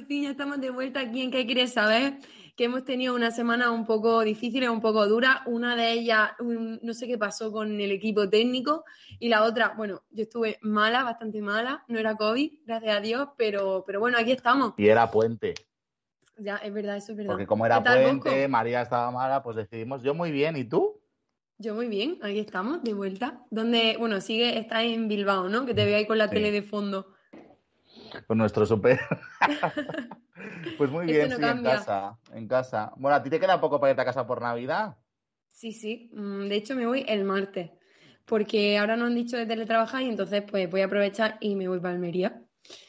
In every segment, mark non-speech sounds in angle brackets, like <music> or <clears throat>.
por fin ya estamos de vuelta aquí en ¿Qué quieres saber? Que hemos tenido una semana un poco difícil, un poco dura, una de ellas, no sé qué pasó con el equipo técnico y la otra, bueno, yo estuve mala, bastante mala, no era COVID, gracias a Dios, pero, pero bueno, aquí estamos. Y era puente. Ya, es verdad, eso es verdad. Porque como era ¿Qué tal, puente, Bosco? María estaba mala, pues decidimos, yo muy bien, ¿y tú? Yo muy bien, aquí estamos, de vuelta. Donde, bueno, sigue, está en Bilbao, ¿no? Que te veo ahí con la Sí. tele de fondo. Con nuestro super. <laughs> pues muy bien, no sí, en casa, en casa. Bueno, ¿a ti te queda poco para irte a casa por Navidad? Sí, sí. Mm, De hecho, me voy el martes. Porque ahora nos han dicho de teletrabajar y entonces pues voy a aprovechar y me voy para Almería.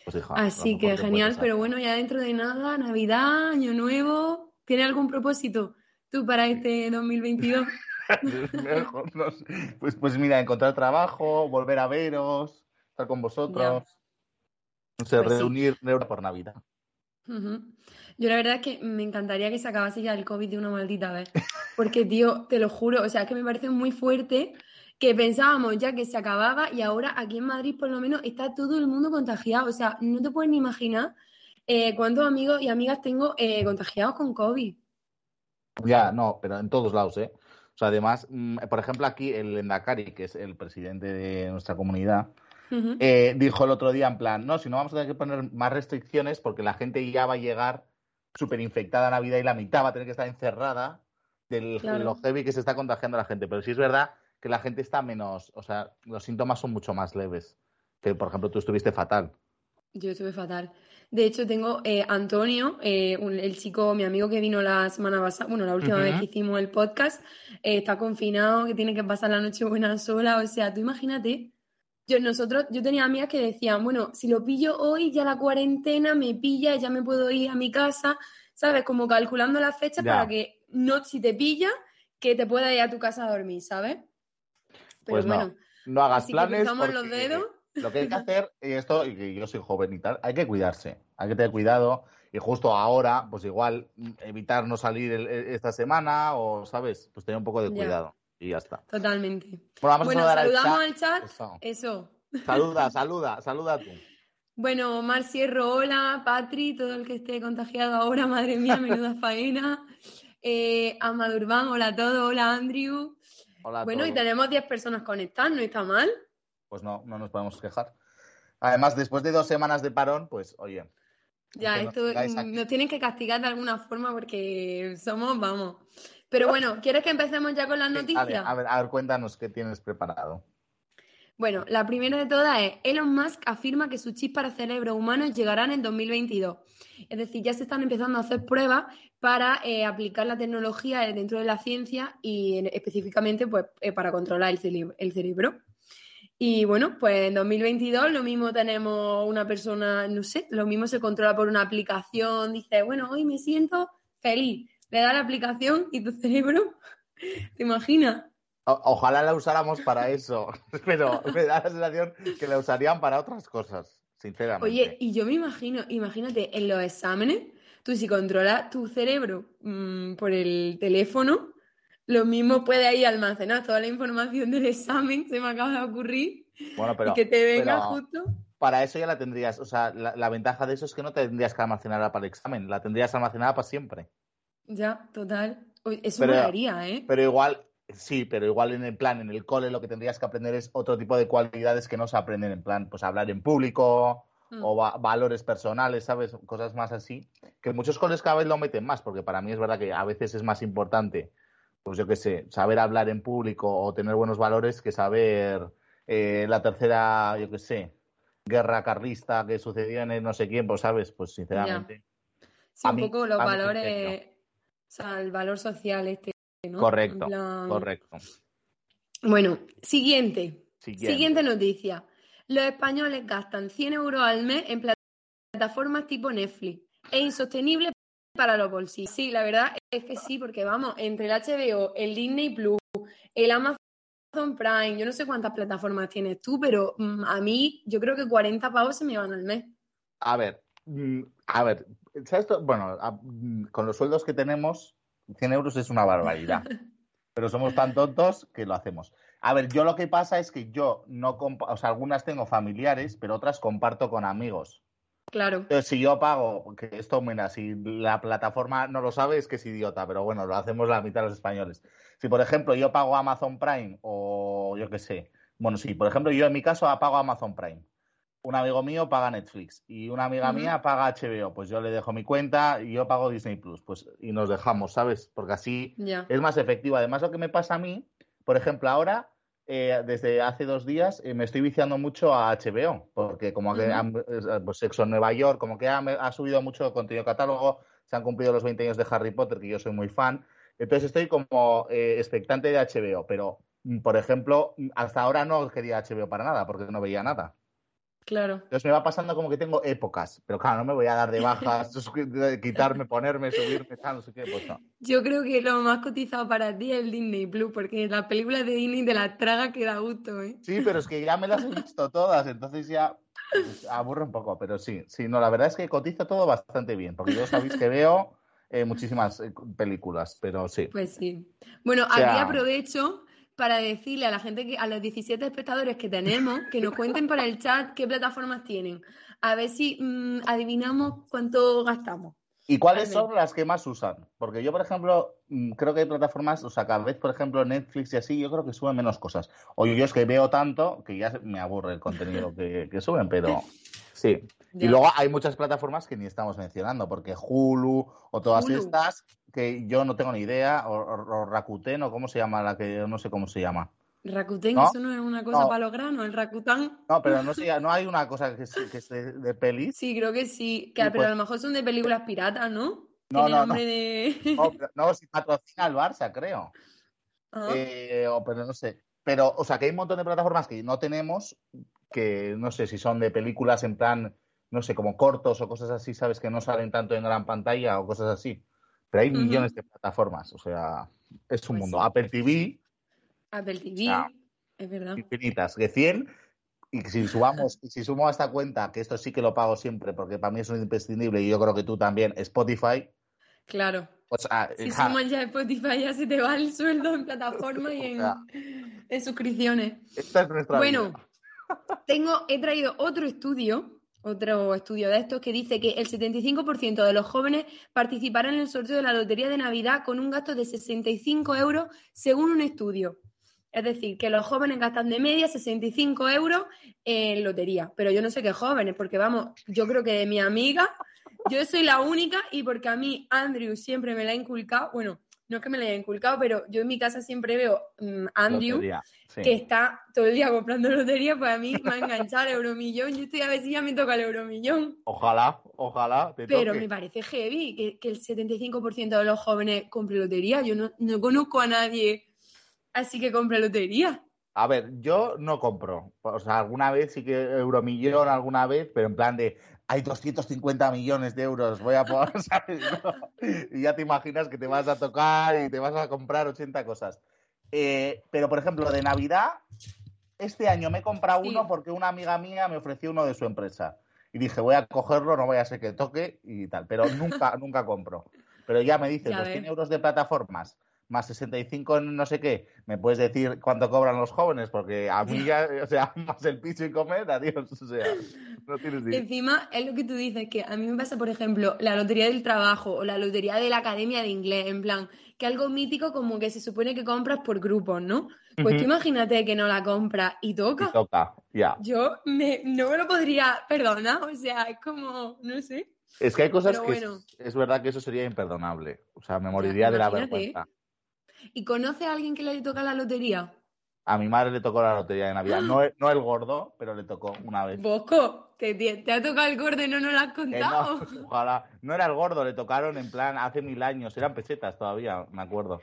Pues hija, Así que genial, pero bueno, ya dentro de nada, Navidad, Año Nuevo. ¿Tienes algún propósito tú para este 2022? hacer. <laughs> Mejor, no sé. pues, pues mira, encontrar trabajo, volver a veros, estar con vosotros. Sé, Pues sí. reunir reunir por Navidad. Yo la verdad es que me encantaría que se acabase ya el COVID de una maldita vez. Porque, tío, te lo juro, o sea, es que me parece muy fuerte que pensábamos ya que se acababa y ahora aquí en Madrid por lo menos está todo el mundo contagiado. O sea, no te puedes ni imaginar eh, cuántos amigos y amigas tengo eh, contagiados con COVID. Ya, no, pero en todos lados, ¿eh? O sea, además, mm, por ejemplo, aquí el Endacari, que es el presidente de nuestra comunidad, Eh, dijo el otro día en plan, no, si no vamos a tener que poner más restricciones porque la gente ya va a llegar súper infectada a Navidad y la mitad va a tener que estar encerrada de Claro. lo heavy que se está contagiando la gente. Pero sí es verdad que la gente está menos, o sea, los síntomas son mucho más leves. Que, por ejemplo, tú estuviste fatal. Yo estuve fatal. De hecho, tengo eh, Antonio, eh, un- el chico, mi amigo que vino la semana pasada, bueno, la última vez que hicimos el podcast, eh, está confinado, que tiene que pasar la noche buena sola. O sea, tú imagínate, yo, nosotros, yo tenía amigas que decían, bueno, si lo pillo hoy, ya la cuarentena me pilla, ya me puedo ir a mi casa, ¿sabes? Como calculando las fechas Ya. para que no, si te pilla, que te pueda ir a tu casa a dormir, ¿sabes? Pero Pues no. bueno, No hagas así que planes. los dedos. Lo que hay que <laughs> hacer, y esto, y que yo soy joven y tal, hay que cuidarse, hay que tener cuidado. Y justo ahora, pues igual, evitar no salir el- el- esta semana o, ¿sabes? Pues tener un poco de Ya. Y ya está. Totalmente. Bueno, vamos Bueno, a saludar al saludamos chat. al chat. Eso. Eso. Saluda, <laughs> saluda, saluda tú. Bueno, Mar Sierro, hola, Patri, todo el que esté contagiado ahora, madre mía, <laughs> menuda faena. Eh, Amado Urbán, hola a todos, hola Andrew. Hola a Bueno, y tenemos 10 personas conectadas, no está mal. Pues no, no nos podemos quejar. Además, después de dos semanas de parón, pues oye. Ya, nos esto nos tienen que castigar de alguna forma porque somos, vamos. Pero bueno, ¿quieres que empecemos ya con las noticias? a ver, a ver, cuéntanos qué tienes preparado. Bueno, la primera de todas es, Elon Musk afirma que sus chips para cerebros humanos llegarán en 2022. Es decir, ya se están empezando a hacer pruebas para eh, aplicar la tecnología dentro de la ciencia y en- específicamente pues, eh, para controlar el cerebro. Y bueno, pues en 2022 lo mismo tenemos una persona, no sé, lo mismo se controla por una aplicación, dice, bueno, hoy me siento feliz. Le da la aplicación y tu cerebro, <laughs> ¿te imaginas? O- ojalá la usáramos para eso, <laughs> pero me da la sensación que la usarían para otras cosas, sinceramente. Oye, y yo me imagino, imagínate, en los exámenes, tú si controlas tu cerebro mm, por el teléfono, lo mismo puede ahí almacenar toda la información del examen, se me acaba de ocurrir, bueno, pero y que te venga pero justo. para eso ya la tendrías. O sea, la, la ventaja de eso es que no tendrías que almacenarla para el examen, la tendrías almacenada para siempre. Ya, total. Eso Pero- molaría, ¿eh? Pero igual, sí, pero igual en el plan, en el cole, lo que tendrías que aprender es otro tipo de cualidades que no se aprenden en plan, pues hablar en público Mm. o va- valores personales, ¿sabes? Cosas más así. Que muchos coles cada vez lo meten más, porque para mí es verdad que a veces es más importante, pues yo qué sé, saber hablar en público o tener buenos valores que saber eh, la tercera, yo qué sé, guerra carlista que sucedió en el no sé quién, pues sabes, pues sinceramente. Sí, un poco los valores, sea, el valor social este, ¿no? Correcto, correcto. Bueno, siguiente. siguiente. noticia. Los españoles gastan 100 euros al mes en plataformas tipo Netflix. Es insostenible para los bolsillos. Sí, la verdad es que sí, porque vamos, entre el HBO, el Disney Plus, el Amazon Prime, yo no sé cuántas plataformas tienes tú, pero mm, a mí yo creo que 40 pavos se me van al mes. A ver, mm, a ver, ¿sabes? Bueno, con los sueldos que tenemos, 100 euros es una barbaridad. <laughs> pero somos tan tontos que lo hacemos. A ver, yo lo que pasa es que yo no, o sea, algunas tengo familiares, pero otras comparto con amigos. Claro. Entonces, si yo pago, que esto, mira, si la plataforma no lo sabe, es que es idiota, pero bueno, lo hacemos la mitad de los españoles. Si, por ejemplo, yo pago Amazon Prime o yo qué sé, bueno, sí, por ejemplo, yo en mi caso pago Amazon Prime. Un amigo mío paga Netflix y una amiga mía paga HBO. Pues yo le dejo mi cuenta y yo pago Disney Plus. Pues y nos dejamos, ¿sabes? Porque así es más efectivo. Además, lo que me pasa a mí, por ejemplo, ahora eh, desde hace dos días eh, me estoy viciando mucho a HBO, porque como que pues Sexo en Nueva York, como que ha, subido mucho contenido catálogo, se han cumplido los 20 años de Harry Potter, que yo soy muy fan, entonces estoy como eh, expectante de HBO, pero mm, por ejemplo, mm, hasta ahora no quería HBO para nada, porque no veía nada. Claro. Entonces me va pasando como que tengo épocas, pero claro, no me voy a dar de bajas, <laughs> quitarme, ponerme, subirme, tal, no sé qué, pues no. Yo creo que lo más cotizado para ti es el Disney Plus, porque las películas de Disney de la traga que da gusto, ¿eh? Sí, pero es que ya me las he visto todas, entonces ya pues, aburre un poco, pero sí, sí, no, la verdad es que cotiza todo bastante bien, porque yo sabéis que veo eh, muchísimas eh, películas, pero sí. Pues sí. Bueno, aquí aprovecho para decirle a la gente, que a los 17 espectadores que tenemos, que nos cuenten por el chat qué plataformas tienen. A ver si mm, adivinamos cuánto gastamos. ¿Y cuáles son las que más usan? Porque yo, por ejemplo, mm, creo que hay plataformas, o sea, cada vez, por ejemplo, Netflix y así, yo creo que suben menos cosas. O yo es que veo tanto que ya me aburre el contenido que, suben, pero sí. Y luego hay muchas plataformas que ni estamos mencionando, porque Hulu o todas estas que yo no tengo ni idea, o, Rakuten, o cómo se llama la que no sé cómo se llama. Rakuten, eso no es una cosa para los granos, el Rakuten. No, pero no, sé, no hay una cosa que, que es de, pelis. Sí, creo que sí, pero pues a lo mejor son de películas piratas, ¿no? No, no, no. <laughs> no, si patrocina el Barça, creo. Ah. Eh, pero no sé. Pero, o sea, que hay un montón de plataformas que no tenemos, que no sé si son de películas en plan, no sé, como cortos o cosas así, ¿sabes? Que no salen tanto en gran pantalla o cosas así. Pero hay millones de plataformas, o sea, es un pues mundo. Apple TV. Apple TV, es verdad. Infinitas, que 100. Y si sumamos, si sumo a esta cuenta, que esto sí que lo pago siempre, porque para mí es un imprescindible y yo creo que tú también, Spotify. Claro. si sumas ya Spotify, ya se te va el sueldo en plataforma y <laughs> en, suscripciones. Esta es nuestra Bueno, <laughs> tengo, he traído otro estudio otro estudio de estos que dice que el 75% de los jóvenes participarán en el sorteo de la Lotería de Navidad con un gasto de 65 euros según un estudio. Es decir, que los jóvenes gastan de media 65 euros en lotería. Pero yo no sé qué jóvenes, porque vamos, yo creo que de mi amiga, yo soy la única y porque a mí Andrew siempre me la ha inculcado, bueno, no es que me la haya inculcado, pero yo en mi casa siempre veo um, Andrew, que está todo el día comprando lotería, pues a mí me ha enganchado el euromillón. Yo estoy a ver si ya me toca el euromillón. Ojalá, ojalá. pero me parece heavy que, que el 75% de los jóvenes compre lotería. Yo no, no conozco a nadie así que compre lotería. A ver, yo no compro. O sea, alguna vez sí que euromillón, alguna vez, pero en plan de, hay 250 millones de euros, voy a poder, <laughs> Y ya te imaginas que te vas a tocar y te vas a comprar 80 cosas. Eh, pero, por ejemplo, de Navidad, este año me he comprado uno porque una amiga mía me ofreció uno de su empresa. Y dije, voy a cogerlo, no voy a ser que toque y tal. Pero nunca, <laughs> nunca compro. Pero ya me dices, los 100 euros de plataformas más 65 en no sé qué, ¿me puedes decir cuánto cobran los jóvenes? Porque a mí ya, o sea, <laughs> más el piso y comer, adiós, o sea, no tienes ni Encima, es lo que tú dices, que a mí me pasa, por ejemplo, la lotería del trabajo o la lotería de la academia de inglés, en plan, que algo mítico como que se supone que compras por grupos, ¿no? Pues tú imagínate que no la compras y toca. Y toca, ya. Yo me, no me lo podría perdonar, o sea, es como, no sé. Es que hay cosas que es, verdad que eso sería imperdonable. O sea, me moriría de la vergüenza. ¿Y conoce a alguien que le toca la lotería? A mi madre le tocó la lotería de Navidad. No, no el gordo, pero le tocó una vez. Bosco, te, te ha tocado el gordo y no nos lo has Que contado. no, <laughs> ojalá. No era el gordo, le tocaron en plan hace mil años. Eran pesetas todavía, me acuerdo.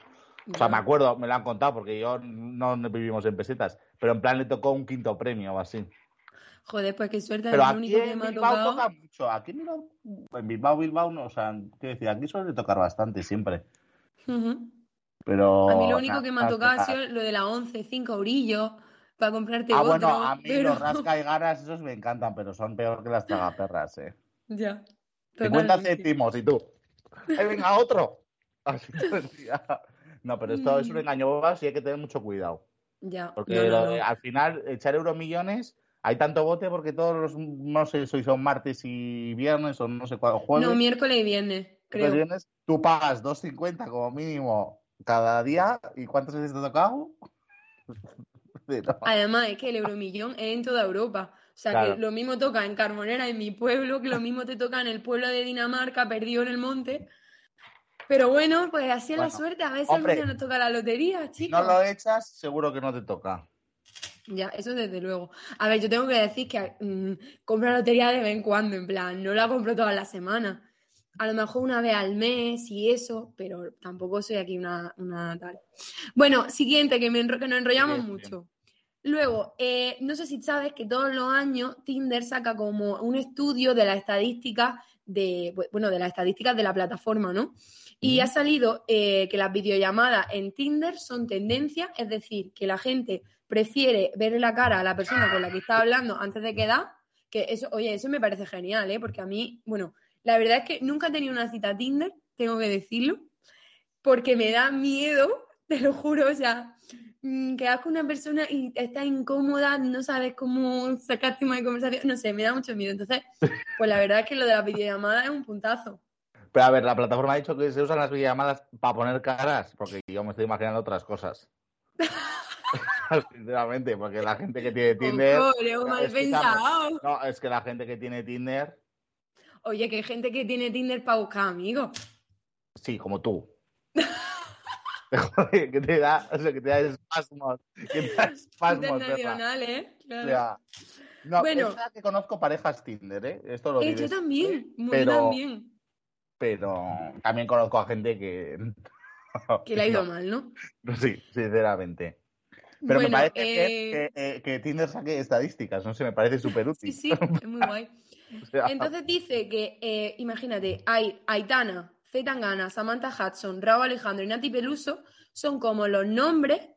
O sea, me acuerdo, me lo han contado porque yo no vivimos en pesetas. Pero en plan le tocó un quinto premio o así. Joder, pues qué suerte, Pero aquí único que en me ha Bilbao tocado. toca mucho. Aquí en Bilbao, en Bilbao, Bilbao, no, o sea, quiero decir, aquí suele tocar bastante siempre. Ujú. Pero. A mí lo único que me ha tocado ha sido lo de la 11, 5 eurillos, para comprarte Ah, otro. bueno, a mí pero... los rasca y <laughs> ganas, esos me encantan, pero son peor que las tragaperras, eh. Ya. 50 totalmente. céntimos y tú. ¡Ay, venga, otro! <laughs> Así. No, pero esto es un Mm. engaño bobas y hay que tener mucho cuidado. Ya. Porque no, no, lo no. de- al final, echar euromillones, hay tanto bote porque todos los, no sé si son martes y viernes o no sé cuál, jueves. No, miércoles y viernes, creo. viernes, tú pagas 2.50 como mínimo cada día. ¿Y cuántas veces te ha tocado? <laughs> Además, es que el euromillón es en toda Europa. O sea, Claro. que lo mismo toca en Carbonera, en mi pueblo, que lo mismo te toca en el pueblo de Dinamarca, perdido en el monte. Pero bueno, pues así es la suerte. A veces hombre, nos toca la lotería, Si chicos. no lo echas, seguro que no te toca. Ya, eso desde luego. A ver, yo tengo que decir que mm, compro la lotería de vez en cuando, en plan, no la compro todas las semanas. A lo mejor una vez al mes y eso, pero tampoco soy aquí una, una tal. Bueno, siguiente, que, me enro- que nos enrollamos mucho. Luego, eh, no sé si sabes que todos los años Tinder saca como un estudio de las estadísticas de, bu- bueno, de las estadísticas de la plataforma, ¿no? Y ha salido eh, que las videollamadas en Tinder son tendencia, es decir, que la gente prefiere verle la cara a la persona con la que está hablando antes de quedar, que eso, oye, eso me parece genial, ¿eh? Porque a mí, bueno, la verdad es que nunca he tenido una cita Tinder, tengo que decirlo, porque me da miedo, <laughs> te lo juro, o sea, mm, quedas con una persona y estás incómoda, no sabes cómo sacar tema de conversación, no sé, me da mucho miedo. Entonces, pues la verdad es que lo de la videollamada es un puntazo. Pero a ver, la plataforma ha dicho que se usan las videollamadas para poner caras, porque yo me estoy imaginando otras cosas. <laughs> Sinceramente, porque la gente que tiene Tinder. Leo, mal escúchame, pensado. No, es que la gente que tiene Tinder, Oye, que hay gente que tiene Tinder para buscar amigos. sí, como tú. <laughs> Joder, que te da, o sea, que te da espasmos, que te da espasmos. Internacional, ¿eh? O Claro. sea, no, Bueno. es que conozco parejas Tinder, ¿eh? Esto lo Eh, diré yo también, muy pero- también. pero también conozco a gente que. <laughs> Que le ha ido no, mal, ¿no? Sí, sinceramente. Pero me parece eh, que, eh, que Tinder saque estadísticas, no sé, me parece súper <laughs> útil. Sí, sí, es muy guay. O sea, Entonces dice que, eh, imagínate, hay Aitana, Zetangana, Samantha Hudson, Raúl Alejandro y Nati Peluso son como los nombres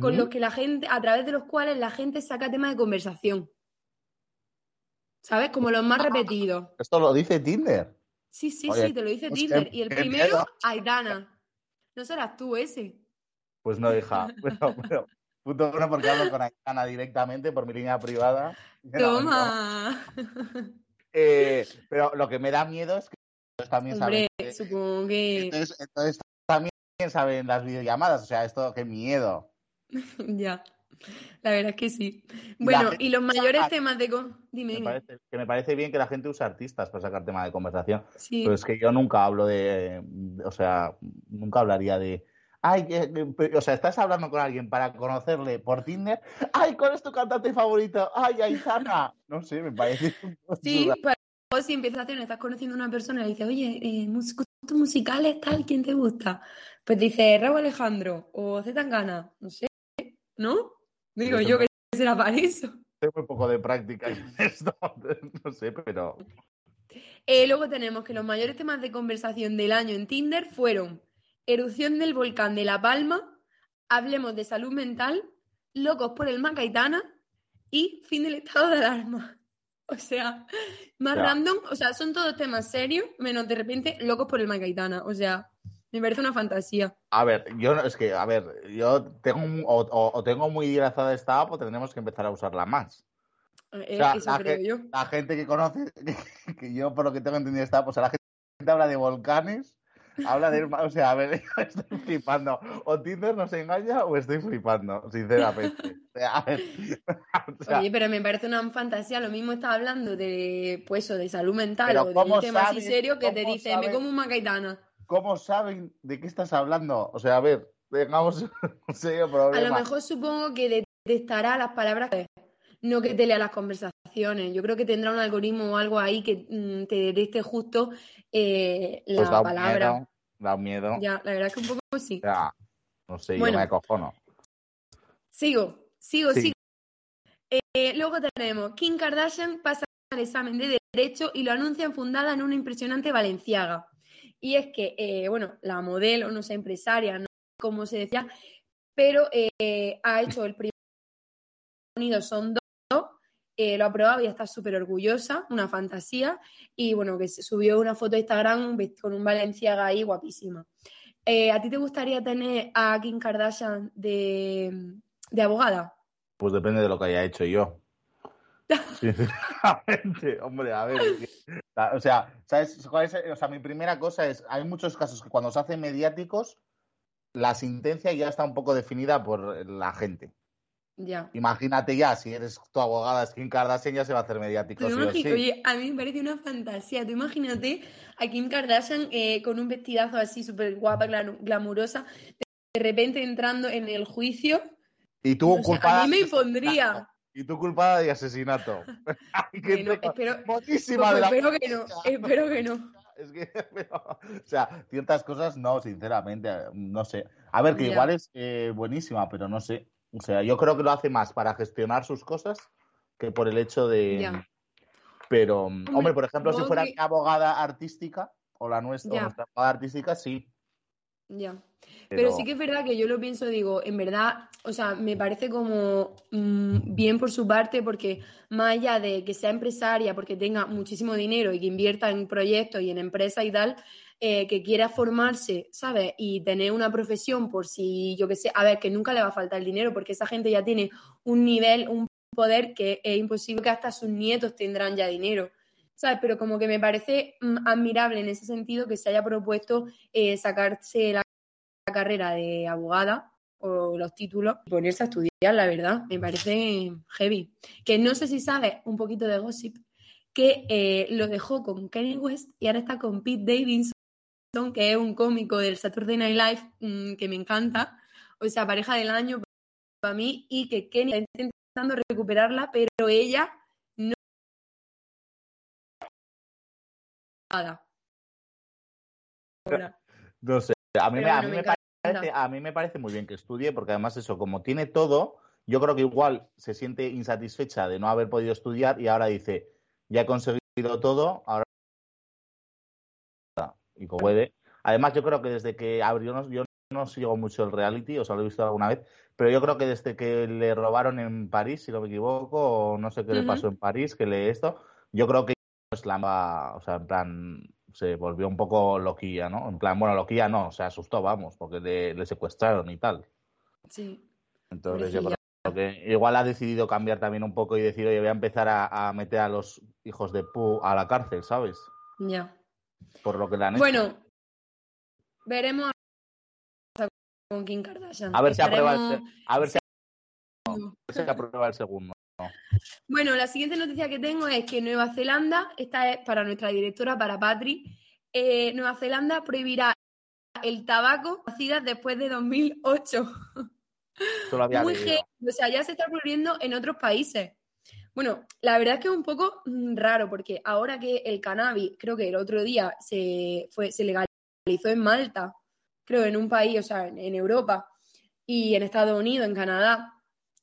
con los que la gente, a través de los cuales la gente saca temas de conversación. ¿Sabes? Como los más repetidos. Esto lo dice Tinder. Sí, sí, Oye, sí, te lo dice pues Tinder. Y el primero, miedo. Aitana. No serás tú ese. Pues no, hija. <laughs> Pero, pero, punto uno, porque hablo con Aitana directamente por mi línea privada. Toma. <laughs> Eh, pero lo que me da miedo es que ellos también Hombre, saben. que- supongo que. entonces, entonces también saben las videollamadas. O sea, esto, qué miedo. <laughs> Ya. La verdad es que sí. Bueno, y los usa mayores temas de. Dime, Me parece, que me parece bien que la gente use artistas para sacar tema de conversación. Sí. Pero es que yo nunca hablo de, o sea, nunca hablaría de, ay, o sea, estás hablando con alguien para conocerle por Tinder, ay, ¿cuál es tu cantante favorito? Ay, Aitana. No sé, me parece. un Sí, pero luego si empiezas a hacer, estás conociendo a una persona y le dices, oye, eh, gustos musicales, tal, ¿quién te gusta? Pues dice Raúl Alejandro o Zetangana, no sé, ¿no? Digo Yo yo que será para eso. Tengo muy poco de práctica en esto, <laughs> no sé, pero Eh, luego tenemos que los mayores temas de conversación del año en Tinder fueron erupción del volcán de La Palma, hablemos de salud mental, locos por el Macaitana y fin del estado de alarma. <laughs> O sea, más random, o sea, son todos temas serios, menos de repente locos por el Macaitana. O sea, me parece una fantasía. a ver, yo no- es que, a ver, yo tengo o, o- o tengo muy disfrazada esta app o tendremos que empezar a usarla más. Eh, sea, eso la creo ge- yo. La gente que conoce, <laughs> que yo por lo que tengo entendido está, pues la gente habla de volcanes, habla de, o sea, a ver, <laughs> estoy flipando. O Tinder nos engaña o estoy flipando, sinceramente. O sea, a ver, <laughs> o sea, Oye, pero me parece una fantasía. Lo mismo estás hablando de, pues, eso, de salud mental o de ¿cómo un tema así serio que te dice, me como un Macaitana. ¿cómo saben de qué estás hablando? O sea, a ver, tengamos <laughs> un serio problema. A lo mejor supongo que detectará las palabras, no que te lea las conversaciones. Yo creo que tendrá un algoritmo o algo ahí que mm, te detecte justo eh, la Pues da un palabra. miedo, da un miedo. Ya, la verdad es que un poco sí. Ya, no sé, Bueno. yo me acojono. Sigo, sigo, Sí. sigo. Eh, luego tenemos Kim Kardashian pasa el examen de Derecho y lo anuncian fundada en una impresionante Valenciaga. Y es que, eh, bueno, la modelo, no sé, empresaria, no sé cómo se decía, pero eh, ha hecho el primer sonido, son dos, eh, lo ha aprobado y está súper orgullosa, una fantasía, y bueno, que subió una foto a Instagram con un Valenciaga ahí guapísima. Eh, ¿A ti te gustaría tener a Kim Kardashian de, de abogada? Pues depende de lo que haya hecho yo. <laughs> Sinceramente, hombre, a ver. o sea, ¿sabes cuál es? O sea, mi primera cosa es, hay muchos casos que cuando se hacen mediáticos, la sentencia ya está un poco definida por la gente. Ya. Imagínate ya, si eres tu abogada, es Kim Kardashian, ya se va a hacer mediático. Sí sí. Oye, a mí me parece una fantasía. Tú imagínate a Kim Kardashian eh, con un vestidazo así súper guapa, gla- glamurosa, de repente entrando en el juicio. Y tú O sea, culpada. a mí me de impondría. asesinato. Y tú culpada de asesinato. <laughs> Bueno, espero, pues de la espero que no, espero que no. <laughs> Es que, <laughs> pero, o sea, ciertas cosas no, sinceramente, no sé. A ver, que Ya. igual es eh, buenísima, pero no sé. O sea, yo creo que lo hace más para gestionar sus cosas que por el hecho de... Ya. Pero, hombre, por ejemplo, si fuera que- mi abogada artística, o la nuestra, o nuestra abogada artística, sí. Ya. Pero, Pero sí que es verdad que yo lo pienso, digo, en verdad, o sea, me parece como mm, bien por su parte, porque más allá de que sea empresaria, porque tenga muchísimo dinero y que invierta en proyectos y en empresas y tal, eh, que quiera formarse, ¿sabes? Y tener una profesión por si, yo qué sé, a ver, que nunca le va a faltar el dinero, porque esa gente ya tiene un nivel, un poder que es imposible que hasta sus nietos tendrán ya dinero. ¿Sabes? Pero como que me parece mm, admirable en ese sentido que se haya propuesto eh, sacarse la carrera de abogada o los títulos y ponerse a estudiar, la verdad, me parece heavy. Que no sé si sabes un poquito de gossip, que eh, lo dejó con Kanye West y ahora está con Pete Davidson, que es un cómico del Saturday Night Live mm, que me encanta, o sea, pareja del año para mí, y que Kenny está intentando recuperarla, pero ella no nada. Ahora. no sé. A mí, a, mí me me encanta. parece, a mí me parece muy bien que estudie, porque además eso, como tiene todo, yo creo que igual se siente insatisfecha de no haber podido estudiar y ahora dice, ya he conseguido todo, ahora y como puede. Además, yo creo que desde que abrió, no- yo no sigo mucho el reality, o sea, lo he visto alguna vez, pero yo creo que desde que le robaron en París, si no me equivoco, o no sé qué le pasó en París, que le esto, yo creo que pues, la o sea, en plan, se volvió un poco loquilla, ¿no? En plan, bueno, loquilla no, se asustó, vamos, porque le, le secuestraron y tal. Sí. Entonces yo creo que igual ha decidido cambiar también un poco y decir, oye, voy a empezar a, a meter a los hijos de Pu a la cárcel, ¿sabes? Ya. Por lo que han hecho. Bueno, veremos con Kim Kardashian. A ver si aprueba el, se- a ver si, No. se aprueba el segundo. Bueno, la siguiente noticia que tengo es que Nueva Zelanda, esta es para nuestra directora, para Patri, eh, Nueva Zelanda prohibirá el tabaco nacidas después de 2008. Solo había Muy o sea, ya se está prohibiendo en otros países. Bueno, la verdad es que es un poco mm, raro porque ahora que el cannabis, creo que el otro día se, fue, se legalizó en Malta, creo en un país, o sea, en, en Europa y en Estados Unidos, en Canadá,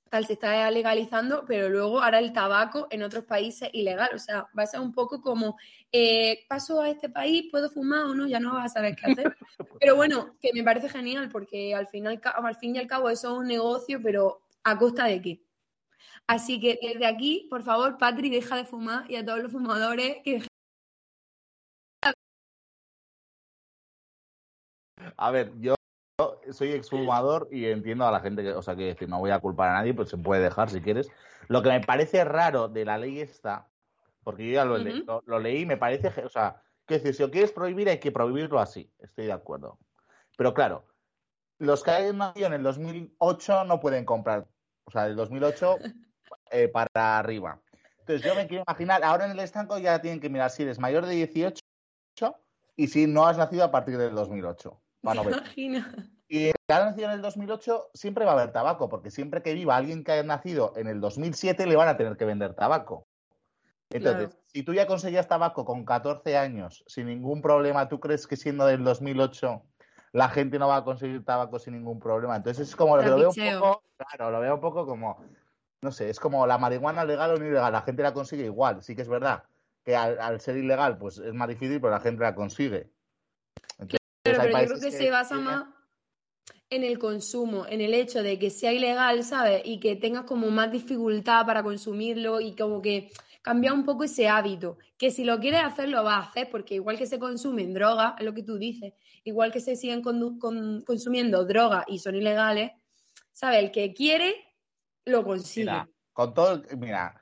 tal, se está legalizando, pero luego ahora el tabaco en otros países ilegal, o sea, va a ser un poco como, eh, paso a este país, puedo fumar o no, ya no vas a saber qué hacer. <laughs> Pero bueno, que me parece genial porque al, final, al fin y al cabo eso es un negocio, pero ¿a costa de qué? Así que desde aquí, por favor, Patri, deja de fumar y a todos los fumadores que A ver, yo soy exfumador y entiendo a la gente que, o sea, que decir, no voy a culpar a nadie, pues se puede dejar si quieres. Lo que me parece raro de la ley esta, porque yo ya lo, le- Ujú. lo, lo leí, me parece, o sea, que decir, si lo quieres prohibir hay que prohibirlo así, estoy de acuerdo. Pero claro, los que hayan nacido en el 2008 no pueden comprar, o sea, del 2008 <laughs> eh, para arriba. Entonces yo me quiero imaginar, ahora en el estanco ya tienen que mirar si eres mayor de 18 y si no has nacido a partir del 2008. ¿Te Bueno, ve. imaginas? Y ha nacido en el 2008 siempre va a haber tabaco, porque siempre que viva alguien que haya nacido en el 2007 le van a tener que vender tabaco. Entonces, Claro. si tú ya conseguías tabaco con 14 años sin ningún problema, ¿tú crees que siendo del 2008 la gente no va a conseguir tabaco sin ningún problema? Entonces es como lo que lo veo un poco, claro, lo veo un poco como, no sé, es como la marihuana legal o no ilegal, la gente la consigue igual. Sí que es verdad que al, al ser ilegal pues es más difícil, pero la gente la consigue. Entonces, Claro, hay pero yo creo que se basa tienen- más en el consumo, en el hecho de que sea ilegal, ¿sabes? Y que tengas como más dificultad para consumirlo y como que cambiar un poco ese hábito. Que si lo quieres hacer, lo vas a hacer, porque igual que se consumen drogas, es lo que tú dices, igual que se siguen con- consumiendo drogas y son ilegales, ¿sabes? El que quiere, lo consigue. Mira, con todo, el- mira,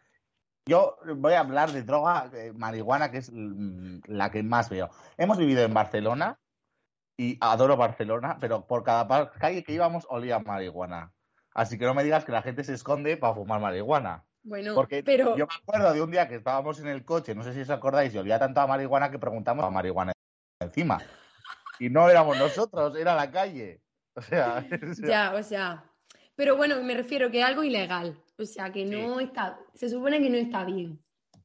yo voy a hablar de droga, eh, marihuana, que es mm, la que más veo. Hemos vivido en Barcelona y adoro Barcelona, pero por cada calle que íbamos olía a marihuana. Así que no me digas que la gente se esconde para fumar marihuana. Bueno, Porque pero yo me acuerdo de un día que estábamos en el coche, no sé si os acordáis, y olía tanto a marihuana que preguntamos a marihuana encima. Y no éramos nosotros, era la calle. O sea, <laughs> o sea, ya, o sea, pero bueno, me refiero que es algo ilegal, o sea, que no está, se supone que no está bien,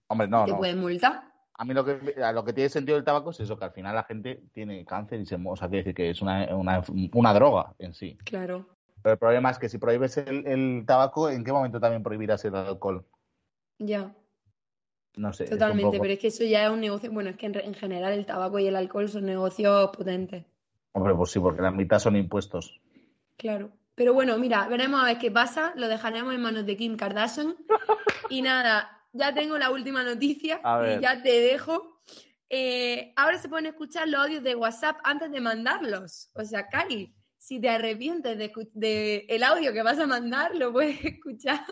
hombre, no, te no. pueden multar. A mí lo que, a lo que tiene sentido el tabaco es eso, que al final la gente tiene cáncer y se O sea, quiere decir que es una, una, una droga en sí. Claro. Pero el problema es que si prohíbes el, el tabaco, ¿en qué momento también prohibirás el alcohol? Ya, No sé. totalmente, poco- pero es que eso ya es un negocio, bueno, es que en, en general el tabaco y el alcohol son negocios potentes, Hombre, pues sí, porque la mitad son impuestos. claro. Pero bueno, mira, veremos a ver qué pasa, lo dejaremos en manos de Kim Kardashian. Y nada, ya tengo la última noticia A ver. y ya te dejo. Eh, ahora se pueden escuchar los audios de WhatsApp antes de mandarlos. O sea, Cari, si te arrepientes de, el audio que vas a mandar, lo puedes <laughs> escuchar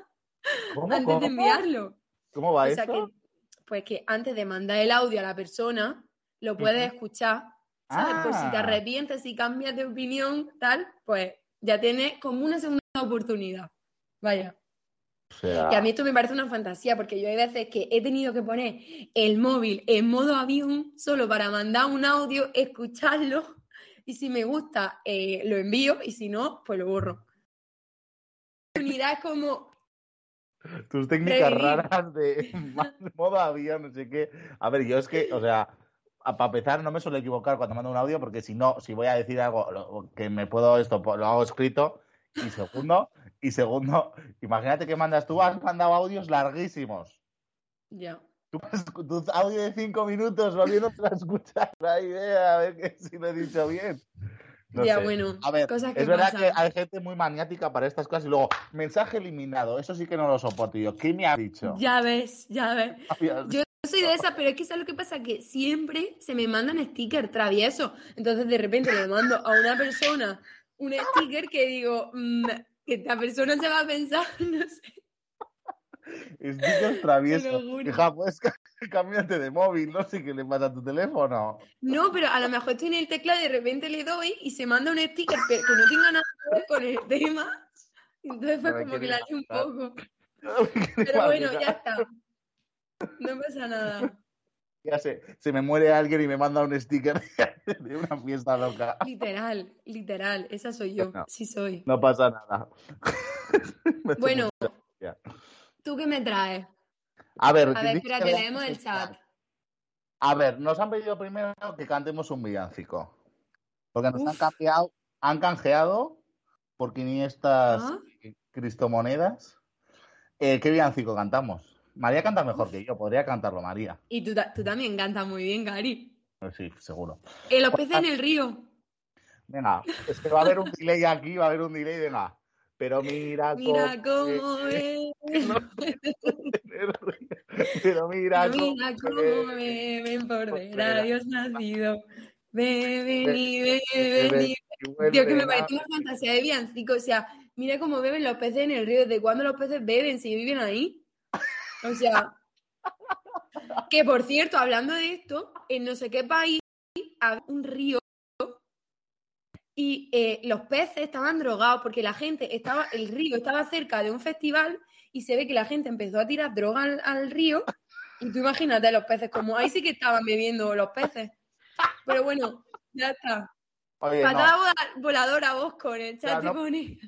¿Cómo, antes cómo? de enviarlo. ¿Cómo va O sea que, pues que antes de mandar el audio a la persona, lo puedes escuchar, ¿sabes? Por si te Ah. arrepientes, si cambias de opinión, tal, pues ya tienes como una segunda oportunidad. Vaya. O sea, Que a mí esto me parece una fantasía, porque yo hay veces que he tenido que poner el móvil en modo avión solo para mandar un audio, escucharlo, y si me gusta, eh, lo envío, y si no, pues lo borro. Unidad como, tus técnicas revivir. raras de <laughs> modo avión, no sé qué. A ver, yo es que, o sea, para empezar, no me suelo equivocar cuando mando un audio, porque si no, si voy a decir algo lo- que me puedo esto, pues, lo hago escrito. Y segundo, y segundo, imagínate que mandas, tú has mandado audios larguísimos. ya. Tú tu audio de cinco minutos volviéndote a escuchar ahí, eh, a ver que si lo he dicho bien. No ya, sé. bueno, A ver, que es verdad que hay gente muy maniática para estas cosas y luego, mensaje eliminado, eso sí que no lo soporto. Yo, ¿qué me ha dicho? Ya ves, ya ves. Dios. Yo soy de esa, pero es que ¿sabes lo que pasa? Que siempre se me mandan stickers traviesos. Entonces de repente le mando a una persona un sticker que digo, mm, que esta persona se va a pensar, <laughs> no sé. Stickers traviesos. Hija, pues cámbiate de móvil, no sé qué le pasa a tu teléfono. No, pero a lo mejor estoy en el teclado y de repente le doy y se manda un sticker pero que no tenga nada que ver con el tema. Entonces me como que la un poco. <laughs> ¿Qué le Pero bueno, ya está. No pasa nada. Ya sé, se me muere alguien y me manda un sticker <laughs> de una fiesta loca. Literal, literal. Esa soy yo. Sí soy. No pasa nada. <laughs> Bueno. ¿tú qué me traes? a ver, A ver, espérate, leemos el chat. A ver, nos han pedido primero que cantemos un villancico. Porque nos han cambiado, han canjeado por 500 Ah. cristomonedas. Eh, ¿Qué villancico cantamos? María canta mejor que yo, podría cantarlo María. Y tú, tú también cantas muy bien, Gary. Eh, Sí, seguro. Eh, los peces en el río. Venga, es que va a haber un delay aquí, va a haber un delay, venga. Pero mira, Mira cómo beben, Pero mira, mira cómo cómo bebe, beben <laughs> por ver a Dios nacido. Beben y bebe beben y Tío, que me parece una fantasía de villancico. O sea, mira cómo beben los peces en el río. ¿Desde cuándo los peces beben si viven ahí? O sea, que por cierto, hablando de esto, en no sé qué país había un río y eh, los peces estaban drogados porque la gente estaba, el río estaba cerca de un festival y se ve que la gente empezó a tirar droga al, al río y tú imagínate los peces como ahí sí que estaban bebiendo los peces. Pero bueno, ya está. Oye, Patada no, voladora vos con el chat no- pone.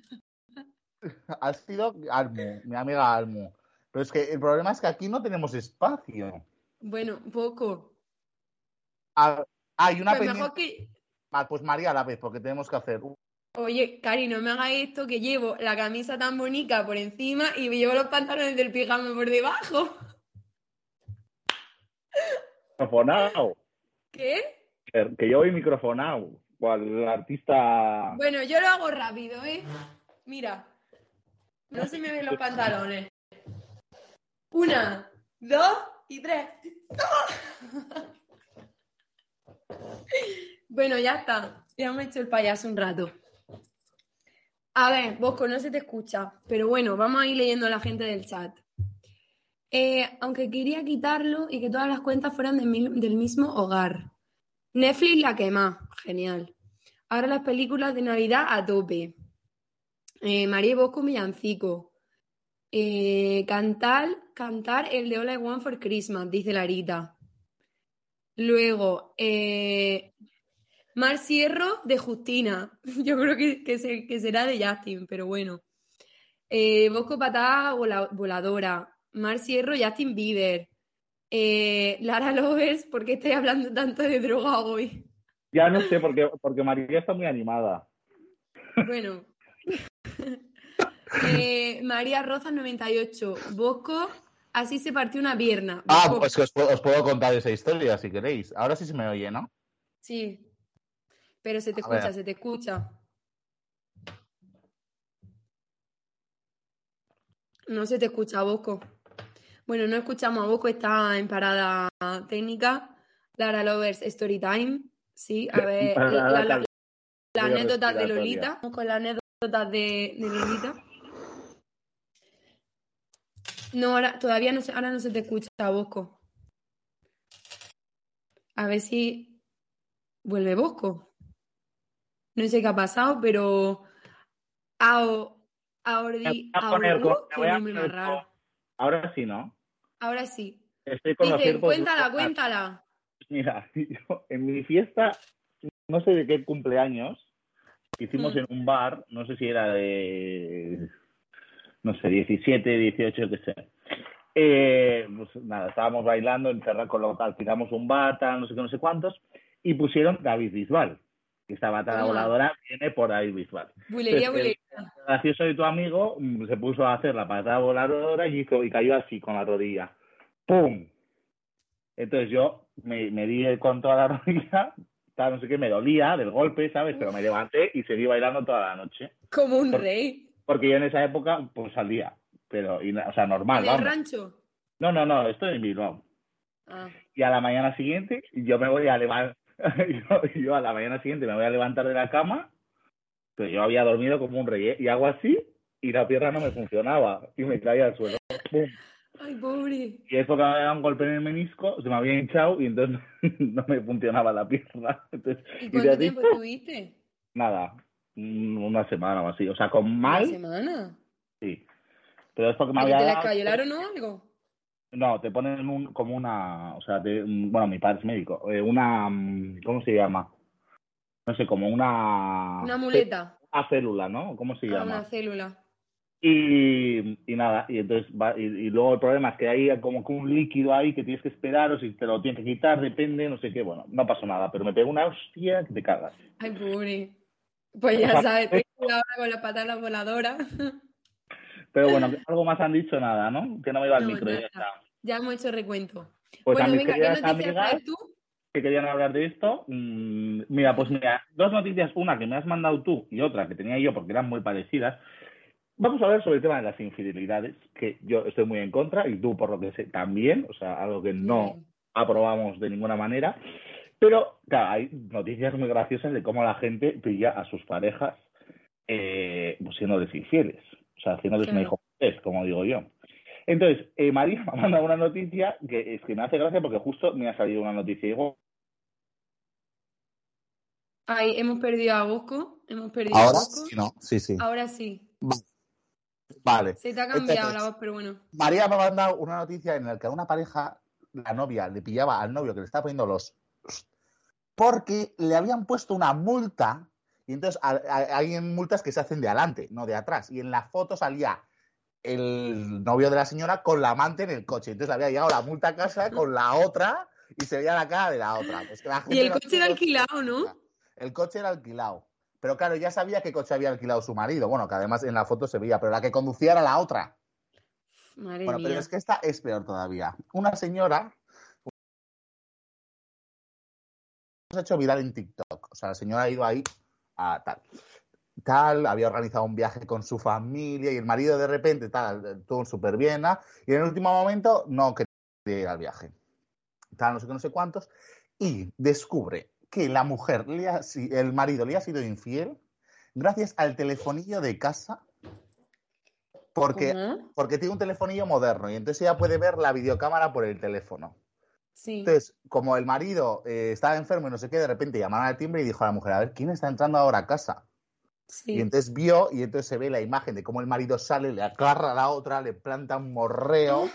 ha sido Almu, mi amiga Almu. Pero es que el problema es que aquí no tenemos espacio. Bueno, poco. Ah, hay una Pues pendiente. mejor que. Ah, pues María a la vez, porque tenemos que hacer. Oye, Cari, no me hagas esto que llevo la camisa tan bonita por encima y me llevo los pantalones del pijama por debajo. Microfonado. ¿Qué? Que yo voy microfonado. Cual artista. Bueno, yo lo hago rápido, ¿eh? Mira. No se me ven los pantalones. Una, dos y tres. Bueno, ya está. Ya hemos hecho el payaso un rato. A ver, Bosco, no se te escucha. Pero bueno, vamos a ir leyendo a la gente del chat. Eh, aunque quería quitarlo y que todas las cuentas fueran del, mi- del mismo hogar. Netflix la quema. Genial. Ahora las películas de Navidad a tope. Eh, María y Bosco villancico. Eh, cantar, cantar el de All I Want for Christmas, dice Larita. Luego, eh, Mar Sierro de Justina. <laughs> Yo creo que, que se- que será de Justin, pero bueno. Eh, Bosco Patada vola- Voladora. Mar Sierro, Justin Bieber. Eh, Lara Lovers, ¿por qué estoy hablando tanto de droga hoy? Ya no sé, porque, porque María está muy animada. Bueno. <laughs> Eh, María Rozas 98. Bosco, así se partió una pierna. Ah, pues que os, puedo- os puedo contar esa historia si queréis. Ahora sí se me oye, ¿no? Sí. Pero se te A escucha, ver. se te escucha. No se te escucha, Bosco. Bueno, no escuchamos a Bosco, está en parada técnica. Lara Lovers Story Time. Sí, a ver. <laughs> Parada la- la- anécdotas de Lolita. Vamos con las anécdotas de, de Lolita. No, ahora todavía no se, ahora no se te escucha, Bosco. A ver si vuelve Bosco. No sé qué ha pasado, pero Ao, Aordi, Me voy a poner Auru, con- me qué voy a nombre más poner raro. con- Ahora sí, ¿no? Ahora sí. Estoy con los Dice, AirPods cuéntala, cuéntala. Mira, <laughs> yo en mi fiesta, no sé de qué cumpleaños, que hicimos Mm. en un bar, no sé si era de, no sé, 17, 18, qué sé. Eh, pues nada, estábamos bailando, encerrados con lo alquilamos un bar, tal, no sé qué, no sé cuántos, y pusieron David Bisbal, que esta batada Toma. voladora viene por David Bisbal. Bulería, Entonces, bulería. el gracioso de tu amigo mm, se puso a hacer la patada voladora y, y cayó así con la rodilla. ¡Pum! Entonces yo me, me di con toda la <laughs> rodilla, tal, no sé qué, me dolía del golpe, ¿sabes? Pero me levanté y seguí bailando toda la noche. Como un rey. Porque yo en esa época, pues salía. Pero, y o sea, normal, ¿En el rancho? No, no, no, estoy en Bilbao. Ah. Y a la mañana siguiente, yo me voy a levantar, <laughs> yo, yo a la mañana siguiente me voy a levantar de la cama, pero yo había dormido como un rey, ¿eh? y hago así, y la pierna no me funcionaba, y me caía al suelo. Ay, pobre. Y es porque me había dado un golpe en el menisco, se me había hinchado, y entonces <laughs> no me funcionaba la pierna. Entonces, ¿Y cuánto ahí, tiempo estuviste? nada, una semana o así, o sea, con ¿Una mal, semana? sí. Pero es porque me ¿A que había te la o algo? No, te ponen un, como una, o sea, te- bueno, mi padre es médico, eh, una, mm, ¿cómo se llama? No sé, como una... Una muleta. Una célula, ¿no? ¿Cómo se Ah, llama? una célula. Y, y nada, y entonces va, y, y luego el problema es que hay como que un líquido ahí que tienes que esperar o si te lo tienes que quitar, depende, no sé qué, bueno, no pasó nada, pero me pegó una hostia que te cagas. Ay, pobre. Pues ya sabes, es- ten cuidado ahora con las patadas voladoras. Pero bueno, <laughs> algo más han dicho nada, ¿no? Que no me iba al No, micro ya ya está. Ya hemos hecho recuento. Pues a bueno, mis venga, ¿qué noticias traes tú? que querían hablar de esto, mm, mira, pues mira, dos noticias, una que me has mandado tú y otra que tenía yo porque eran muy parecidas. Vamos a hablar sobre el tema de las infidelidades, que yo estoy muy en contra y tú por lo que sé también, o sea, algo que no aprobamos de ninguna manera. Pero, claro, hay noticias muy graciosas de cómo la gente pilla a sus parejas eh, pues siéndoles infieles, o sea, haciéndoles una Claro. hijo como digo yo. Entonces, eh, María me ha mandado una noticia que es que me hace gracia porque justo me ha salido una noticia. Y digo, Ay, hemos perdido a Bosco. Hemos perdido a Ahora Bosco. sí, no. Sí, sí. Ahora sí. Vale. Se te ha cambiado Entonces, la voz, pero bueno. María me ha mandado una noticia en la que a una pareja, la novia, le pillaba al novio que le estaba poniendo los porque le habían puesto una multa y entonces a- a- hay multas que se hacen de adelante, no de atrás. Y en la foto salía el novio de la señora con la amante en el coche. Entonces le había llegado la multa a casa con la otra y se veía la cara de la otra. Pues que la Y el no coche era alquilado, ¿no? El coche era alquilado. Pero claro, ya sabía qué coche había alquilado su marido. Bueno, que además en la foto se veía, pero la que conducía era la otra. Madre Bueno, mía. pero es que esta es peor todavía. Una señora ha hecho viral en TikTok. O sea, la señora ha ido ahí a tal. Tal, había organizado un viaje con su familia y el marido de repente, tal, todo súper bien, y en el último momento no quería ir al viaje. Tal, no sé qué, no sé cuántos, y descubre que la mujer, le ha el marido le ha sido infiel gracias al telefonillo de casa, porque porque tiene un telefonillo moderno y entonces ella puede ver la videocámara por el teléfono. Sí. Entonces, como el marido eh, estaba enfermo y no sé qué, de repente llamaron al timbre y dijo a la mujer, a ver, ¿quién está entrando ahora a casa? sí. Y entonces vio y entonces se ve la imagen de cómo el marido sale, le agarra a la otra, le planta un morreo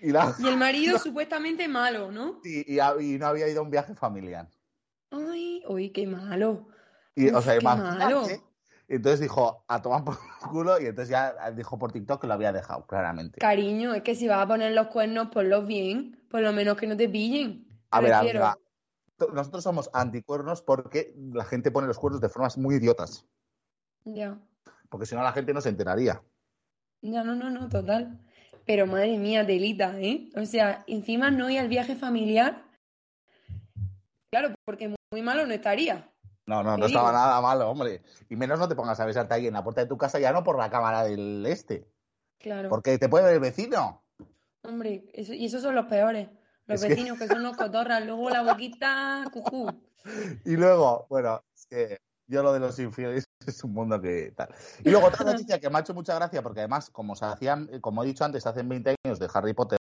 y, la- Y el marido <laughs> supuestamente malo, ¿no? y, y no había ido a un viaje familiar. Ay, uy, qué malo. Y, o Uf, sea, qué malo. Entonces dijo, a tomar por <laughs> culo y entonces ya dijo por TikTok que lo había dejado, claramente. Cariño, es que si vas a poner los cuernos, ponlos bien. Por lo menos que no te pillen. A ver, amiga, nosotros somos anticuernos porque la gente pone los cuernos de formas muy idiotas. Ya. Porque si no, la gente no se enteraría. Ya, no, no, no, total. Pero madre mía, delita, ¿eh? O sea, encima no ir al viaje familiar. Claro, porque muy malo no estaría. No, no, no estaba nada malo, hombre. Y menos no te pongas a besarte ahí en la puerta de tu casa, ya no por la cámara del este. Claro. Porque te puede ver el vecino. Hombre, eso- y esos son los peores. Los Es vecinos que son los cotorras, luego la boquita, cucú. <laughs> Y luego, bueno, es que yo lo de los infieles <laughs> es un mundo que tal. Y luego otra <laughs> noticia que me ha hecho mucha gracia, porque además, como se hacían, eh, como he dicho antes, hacen 20 años de Harry Potter,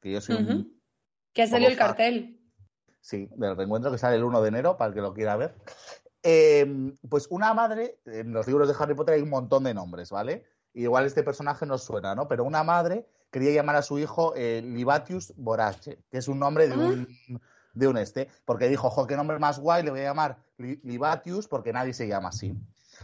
que yo soy un. Que ha salido el cartel. Sí, del reencuentro que sale el 1 de enero, para el que lo quiera ver. Eh, pues una madre, en los libros de Harry Potter hay un montón de nombres, ¿vale? Igual este personaje nos suena, ¿no? Pero una madre quería llamar a su hijo eh, Libatius Borache, que es un nombre de un, de un este, porque dijo, jo, qué nombre más guay, le voy a llamar Li- Libatius porque nadie se llama así.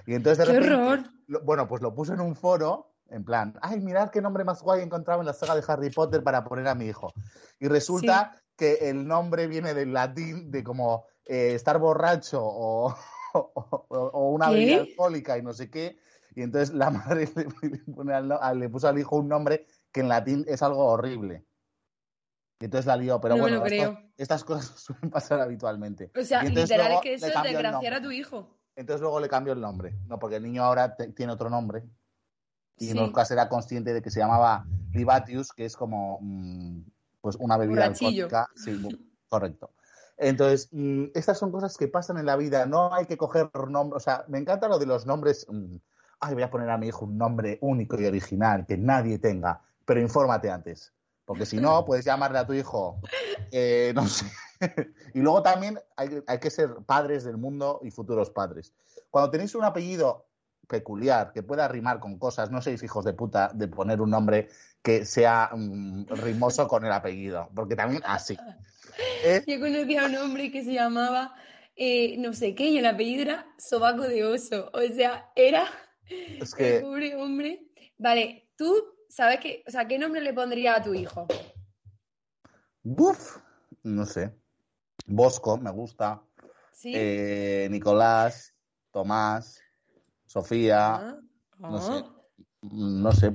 Y entonces de ¡Qué repente, horror! lo- bueno, pues lo puso en un foro, en plan, ay, mirad qué nombre más guay he encontrado en la saga de Harry Potter para poner a mi hijo. Y resulta que el nombre viene del latín de como eh, estar borracho o, <laughs> o- o una bebida alcohólica y no sé qué. Y entonces la <laughs> madre le, puso al hijo un nombre que en latín es algo horrible. Y entonces la lió, pero No bueno, esto- estas cosas <laughs> suelen pasar habitualmente. O sea, literal es que eso es desgraciar a tu hijo. Entonces luego le cambió el nombre, ¿no? Porque el niño ahora te- tiene otro nombre y Sí. nunca será consciente de que se llamaba Libatius, que es como mm, pues una bebida alcohólica. Sí, correcto. Entonces, mm, estas son cosas que pasan en la vida, no hay que coger nombres, o sea, me encanta lo de los nombres, mm, ay, voy a poner a mi hijo un nombre único y original, que nadie tenga, pero infórmate antes, porque si no, puedes llamarle a tu hijo, eh, no sé. <laughs> y luego también hay, hay que ser padres del mundo y futuros padres. Cuando tenéis un apellido peculiar, que pueda rimar con cosas, no seis hijos de puta de poner un nombre que sea mm, rimoso con el apellido, porque también así. ¿eh? <laughs> Yo conocía a un hombre que se llamaba eh, no sé qué y el apellido era Sobaco de Oso. O sea, era Es <laughs> el pobre hombre. Vale, tú sabes que, o sea, ¿qué nombre le pondrías a tu hijo? Buf, no sé. Bosco, me gusta. ¿Sí? Eh, Nicolás, Tomás, Sofía, Ah, no ah. sé. no sé.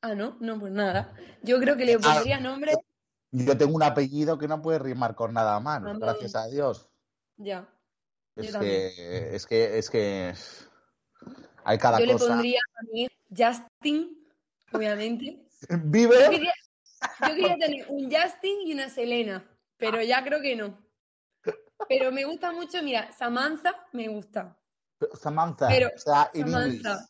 Ah, no, no, pues nada. Yo creo que le Ah. pondría nombre. Yo tengo un apellido que no puede rimar con nada más, gracias a Dios. Ya. Es que, es que, es que hay cada Yo le cosa. pondría a mi Justin, obviamente. <laughs> Yo Vive. quería, yo quería tener un Justin y una Selena, pero ya creo que no. Pero me gusta mucho, mira, Samantha me gusta. Samantha, Pero, o sea, Samantha.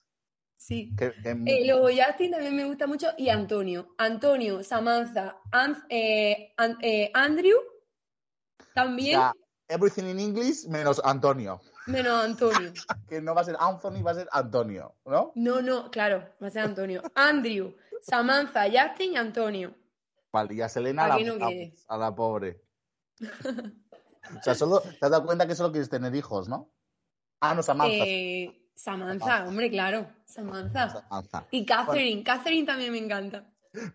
Sí. Que- que- Eh, luego Justin también me gusta mucho y Antonio. Antonio, Samantha, An- eh, eh, Andrew o también, sea, everything in English menos Antonio. menos Antonio. <laughs> Que no va a ser Anthony, va a ser Antonio, ¿no? No, no, claro, va a ser Antonio. Andrew, Samantha, Justin y Antonio. Vale, y a Selena ¿A la no a la pobre. <laughs> O sea, solo te has dado cuenta que solo quieres tener hijos, ¿no? Ah, no, Samantha. Eh, Samantha, hombre, claro, Samantha. Samantha. Y Catherine, Catherine también me encanta.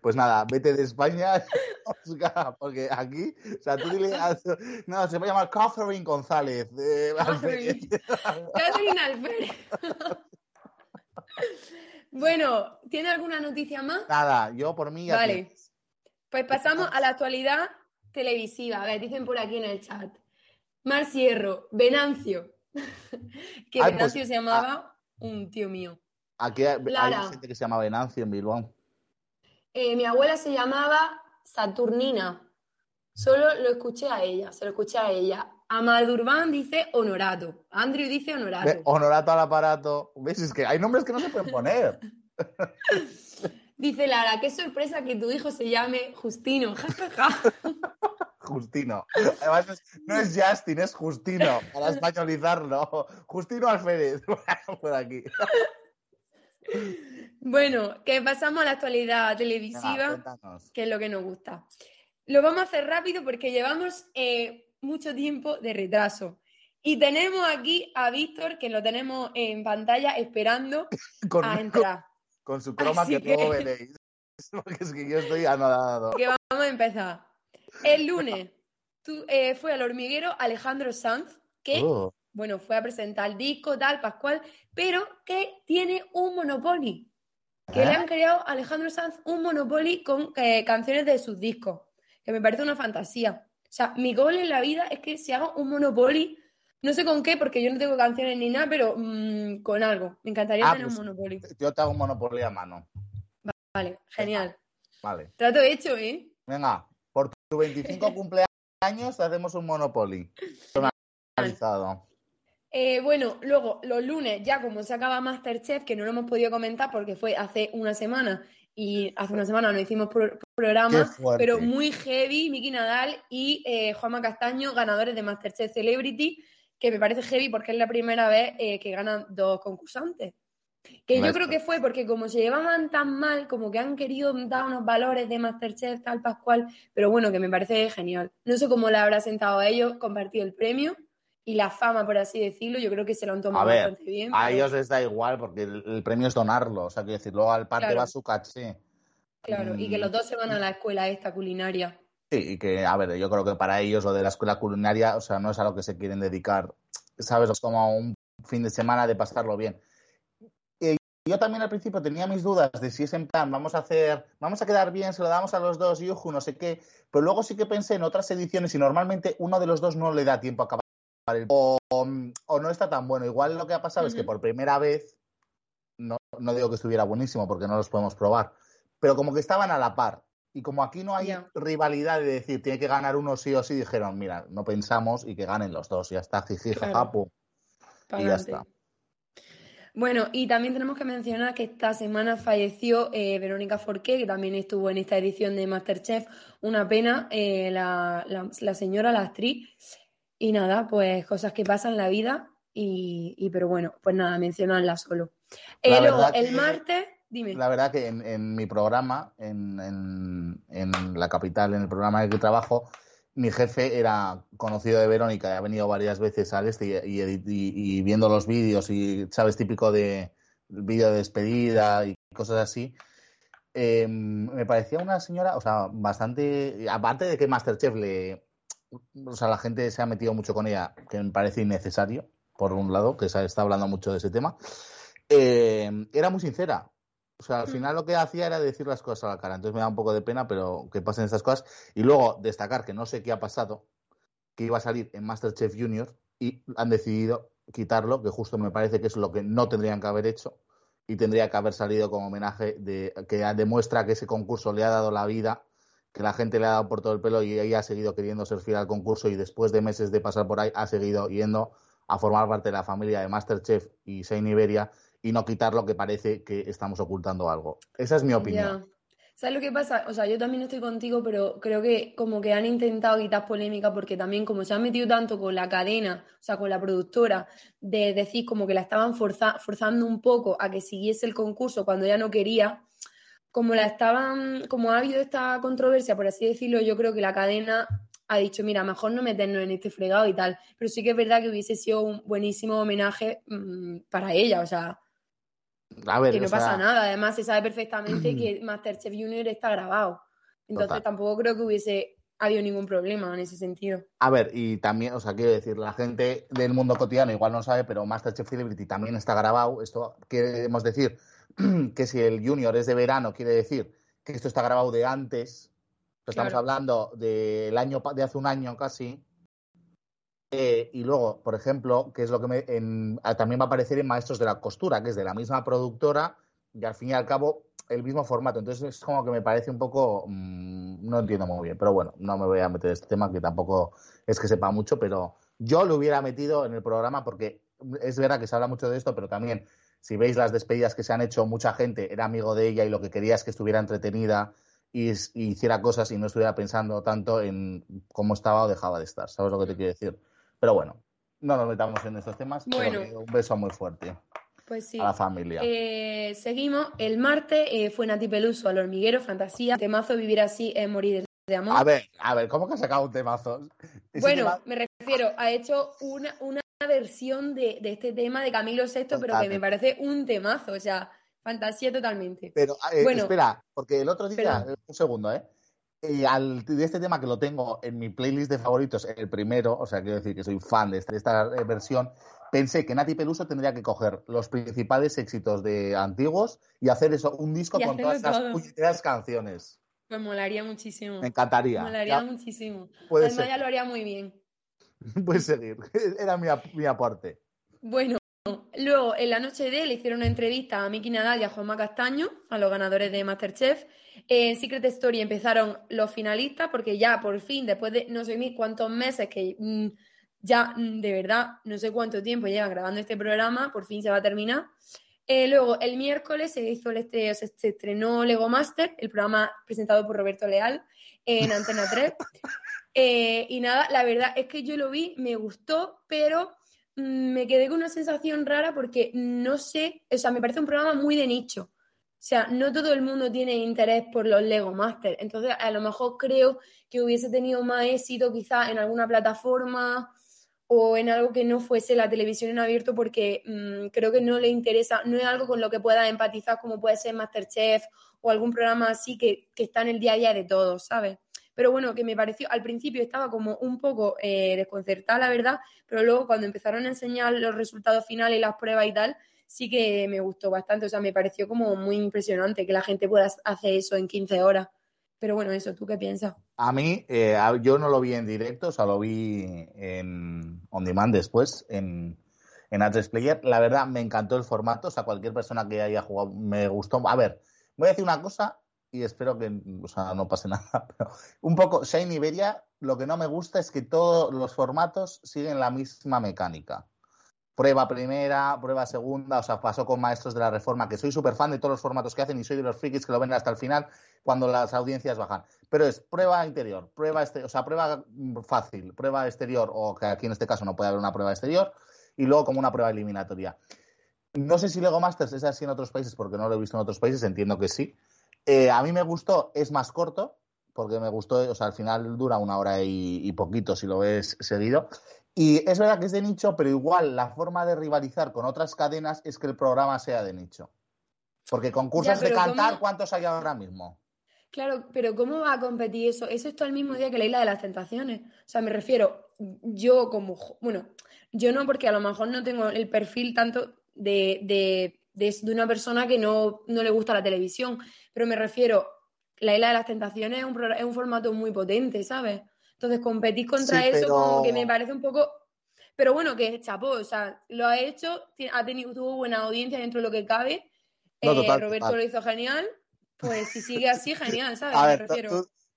Pues nada, vete de España, <laughs> Oscar, porque aquí, o sea, tú dile, a- no, se va a llamar Catherine González. eh, <laughs> Catherine. Catherine Alférez. <laughs> bueno, ¿tiene alguna noticia más? Nada, yo por mí ya Vale. Pues pasamos a la actualidad televisiva. A ver, dicen por aquí en el chat. Mar Sierro, Venancio. <laughs> que Ay, pues, Venancio se llamaba un tío mío. Aquí hay, hay gente que se llama Venancio en Bilbao. Eh, mi abuela se llamaba Saturnina. Solo lo escuché a ella, se lo escuché a ella. Amadurban dice Honorato. Andrew dice Honorato. Honorato al aparato. ¿Ves? Es que hay nombres que no se pueden poner. <laughs> Dice Lara, qué sorpresa que tu hijo se llame Justino. <laughs> Justino. Además, es- no es Justin, es Justino, para españolizarlo. Justino Alférez, <laughs> por aquí. Bueno, que pasamos a la actualidad televisiva. que es lo que nos gusta. Lo vamos a hacer rápido porque llevamos eh, mucho tiempo de retraso. Y tenemos aquí a Víctor, que lo tenemos en pantalla esperando <laughs> Con, a entrar. con su croma Así que, luego que- veréis. <laughs> Porque es que yo estoy anodado. Que vamos a empezar. El lunes tú, eh, fue al hormiguero Alejandro Sanz, que, Oh, bueno, fue a presentar el disco, tal, Pascual, pero que tiene un Monopoly. Que le han creado a Alejandro Sanz un Monopoly con eh, canciones de sus discos, que me parece una fantasía. O sea, mi goal en la vida es que se haga un Monopoly, no sé con qué, porque yo no tengo canciones ni nada, pero mm, con algo. Me encantaría Ah, tener pues- un Monopoly. Yo te hago un monopolio a mano. Vale, genial. Vale. Trato hecho, ¿eh? Venga, tu <laughs> 25 cumpleaños hacemos un Monopoly. Personalizado. Eh, bueno, luego los lunes, ya como se acaba Masterchef, que no lo hemos podido comentar porque fue hace una semana y hace una semana no hicimos pro- programa, pero muy heavy, Miki Nadal y eh, Juanma Castaño, ganadores de Masterchef Celebrity, que me parece heavy porque es la primera vez eh, que ganan dos concursantes. Que yo creo que fue porque como se llevaban tan mal, como que han querido dar unos valores de Masterchef, tal, Pascual, pero bueno, que me parece genial. No sé cómo le habrá sentado a ellos compartir el premio y la fama, por así decirlo, yo creo que se lo han tomado A ver, bastante bien. A pero- ellos les da igual porque el, el premio es donarlo. O sea, quiero decir, luego al parte Claro. va su caché. Claro, y que Mm. los dos se van a la escuela esta culinaria. Sí, y que, a ver, yo creo que para ellos lo de la escuela culinaria, o sea, no es a lo que se quieren dedicar, ¿sabes? Es como un fin de semana de pasarlo bien. Yo también al principio tenía mis dudas de si es en plan, vamos a hacer, vamos a quedar bien, se lo damos a los dos, yuju, no sé qué, pero luego sí que pensé en otras ediciones y normalmente uno de los dos no le da tiempo a acabar el... O, o no está tan bueno. Igual lo que ha pasado es que por primera vez, no, no digo que estuviera buenísimo porque no los podemos probar, pero como que estaban a la par. Y como aquí no hay rivalidad de decir tiene que ganar uno sí o sí, dijeron, mira, no pensamos y que ganen los dos, ya está, jiji, Claro. jaja, pum. Pa' Y ya está. Bueno, y también tenemos que mencionar que esta semana falleció eh, Verónica Forqué, que también estuvo en esta edición de Masterchef. Una pena, eh, la, la- la señora, la actriz. Y nada, pues cosas que pasan en la vida. Y, y pero bueno, pues nada, mencionarla solo. Eh, luego, el que- martes, dime. La verdad que en, en mi programa, en, en- en la capital, en el programa en el que trabajo, mi jefe era conocido de Verónica ha venido varias veces al este y, viendo los vídeos y, ¿sabes? Típico de vídeo de despedida y cosas así. eh, me parecía una señora, o sea, bastante. Aparte de que Masterchef le. O sea, la gente se ha metido mucho con ella, que me parece innecesario, por un lado, que se está hablando mucho de ese tema. eh, era muy sincera. O sea, al Mm. final lo que hacía era decir las cosas a la cara. Entonces me da un poco de pena, pero que pasen estas cosas. Y luego destacar que no sé qué ha pasado, que iba a salir en Masterchef Junior y han decidido quitarlo, que justo me parece que es lo que no tendrían que haber hecho y tendría que haber salido como homenaje de que demuestra que ese concurso le ha dado la vida, que la gente le ha dado por todo el pelo y ella ha seguido queriendo ser fiel al concurso y después de meses de pasar por ahí ha seguido yendo a formar parte de la familia de Masterchef y Shane Iberia y no quitar lo que parece que estamos ocultando algo. Esa es mi opinión. Ya. ¿Sabes lo que pasa? O sea, yo también estoy contigo, pero creo que como que han intentado quitar polémica porque también como se han metido tanto con la cadena, o sea, con la productora, de decir como que la estaban forza- forzando un poco a que siguiese el concurso cuando ella no quería, como la estaban, como ha habido esta controversia, por así decirlo, yo creo que la cadena ha dicho, mira, mejor no meternos en este fregado y tal. Pero sí que es verdad que hubiese sido un buenísimo homenaje mm, para ella, o sea, que no pasa nada. Además, se sabe perfectamente <clears throat> que Masterchef Junior está grabado. Entonces, tampoco creo que hubiese habido ningún problema en ese sentido. A ver, y también, o sea, quiero decir, la gente del mundo cotidiano igual no sabe, pero Masterchef Celebrity también está grabado. Esto queremos decir <clears throat> que si el Junior es de verano, quiere decir que esto está grabado de antes. Estamos hablando del año de hace un año casi. Eh, y luego, por ejemplo, que es lo que me, ah, también va a aparecer en Maestros de la Costura, que es de la misma productora y al fin y al cabo el mismo formato. Entonces es como que me parece un poco, mm, no entiendo muy bien, pero bueno, no me voy a meter en este tema que tampoco es que sepa mucho, pero yo lo hubiera metido en el programa porque es verdad que se habla mucho de esto, pero también si veis las despedidas que se han hecho, mucha gente era amigo de ella y lo que quería es que estuviera entretenida y hiciera cosas y no estuviera pensando tanto en cómo estaba o dejaba de estar. ¿Sabes lo que te quiero decir? Pero bueno, no nos metamos en estos temas. Bueno, un beso muy fuerte. Pues sí. A la familia. Eh, seguimos. El martes eh, fue Nati Peluso al hormiguero, fantasía. Temazo vivir así es morir de amor. A ver, a ver, ¿cómo que ha sacado un temazo? Bueno, me refiero, ha hecho una, una versión de, de, este tema de Camilo VI, pero que me parece un temazo, o sea, fantasía totalmente. Pero, eh, bueno, espera, porque el otro día, un segundo, ¿eh? Y al, de este tema que lo tengo en mi playlist de favoritos, el primero, o sea, quiero decir que soy fan de esta, eh, versión, pensé que Nati Peluso tendría que coger los principales éxitos de antiguos y hacer eso, un disco con todas las canciones. Me molaría muchísimo. Me encantaría. Me molaría muchísimo. Además, ya lo haría muy bien. <laughs> Puedes seguir. <laughs> Era mi, mi aporte. Bueno, luego en la noche de le hicieron una entrevista a Miki Nadal y a Juanma Castaño, a los ganadores de Masterchef en Secret Story empezaron los finalistas, porque ya por fin, después de no sé ni cuántos meses que mm, ya mm, de verdad no sé cuánto tiempo llevan grabando este programa, por fin se va a terminar. Eh, luego, el miércoles se hizo este, se estrenó Lego Master, el programa presentado por Roberto Leal en Antena 3. <laughs> Eh, y nada, la verdad es que yo lo vi, me gustó, pero me quedé con una sensación rara porque no sé, o sea, me parece un programa muy de nicho. O sea, no todo el mundo tiene interés por los Lego Masters. Entonces, a lo mejor creo que hubiese tenido más éxito quizás en alguna plataforma o en algo que no fuese la televisión en abierto porque mm, creo que no le interesa, no es algo con lo que pueda empatizar como puede ser Masterchef o algún programa así que, está en el día a día de todos, ¿sabes? Pero bueno, que me pareció, al principio estaba como un poco eh, desconcertada, la verdad, pero luego cuando empezaron a enseñar los resultados finales y las pruebas y tal, sí que me gustó bastante. O sea, me pareció como muy impresionante que la gente pueda hacer eso en 15 horas. Pero bueno, eso, ¿tú qué piensas? A mí, eh, yo no lo vi en directo, o sea, lo vi en on demand después, en, en a Player. La verdad, me encantó el formato, o sea, cualquier persona que haya jugado, me gustó. A ver, voy a decir una cosa y espero que o sea, no pase <laughs> nada. Pero un poco, Shane Iberia, lo que no me gusta es que todos los formatos siguen la misma mecánica prueba primera, prueba segunda, o sea, pasó con Maestros de la Reforma, que soy súper fan de todos los formatos que hacen y soy de los frikis que lo ven hasta el final cuando las audiencias bajan. Pero es prueba interior, prueba este, o sea, prueba fácil, prueba exterior, o que aquí en este caso no puede haber una prueba exterior, y luego como una prueba eliminatoria. No sé si Lego Masters es así en otros países, porque no lo he visto en otros países, entiendo que sí. Eh, a mí me gustó, es más corto, porque me gustó, o sea, al final dura una hora y poquito si lo ves seguido. Y es verdad que es de nicho, pero igual la forma de rivalizar con otras cadenas es que el programa sea de nicho. Porque concursos de cantar, ¿cuántos hay ahora mismo? Claro, pero ¿cómo va a competir eso? Eso está el mismo día que la Isla de las Tentaciones. O sea, me refiero, yo como, bueno, yo no porque a lo mejor no tengo el perfil tanto de, de, de, una persona que no, no, le gusta la televisión, pero me refiero, la Isla de las Tentaciones es un, es un formato muy potente, ¿sabes? Entonces, competir contra eso como que me parece un poco... Pero bueno, que es chapó, o sea, lo ha hecho, ha tenido, tuvo buena audiencia dentro de lo que cabe. Eh, Roberto lo hizo genial, pues si sigue así, <laughs> genial, ¿sabes? A ver,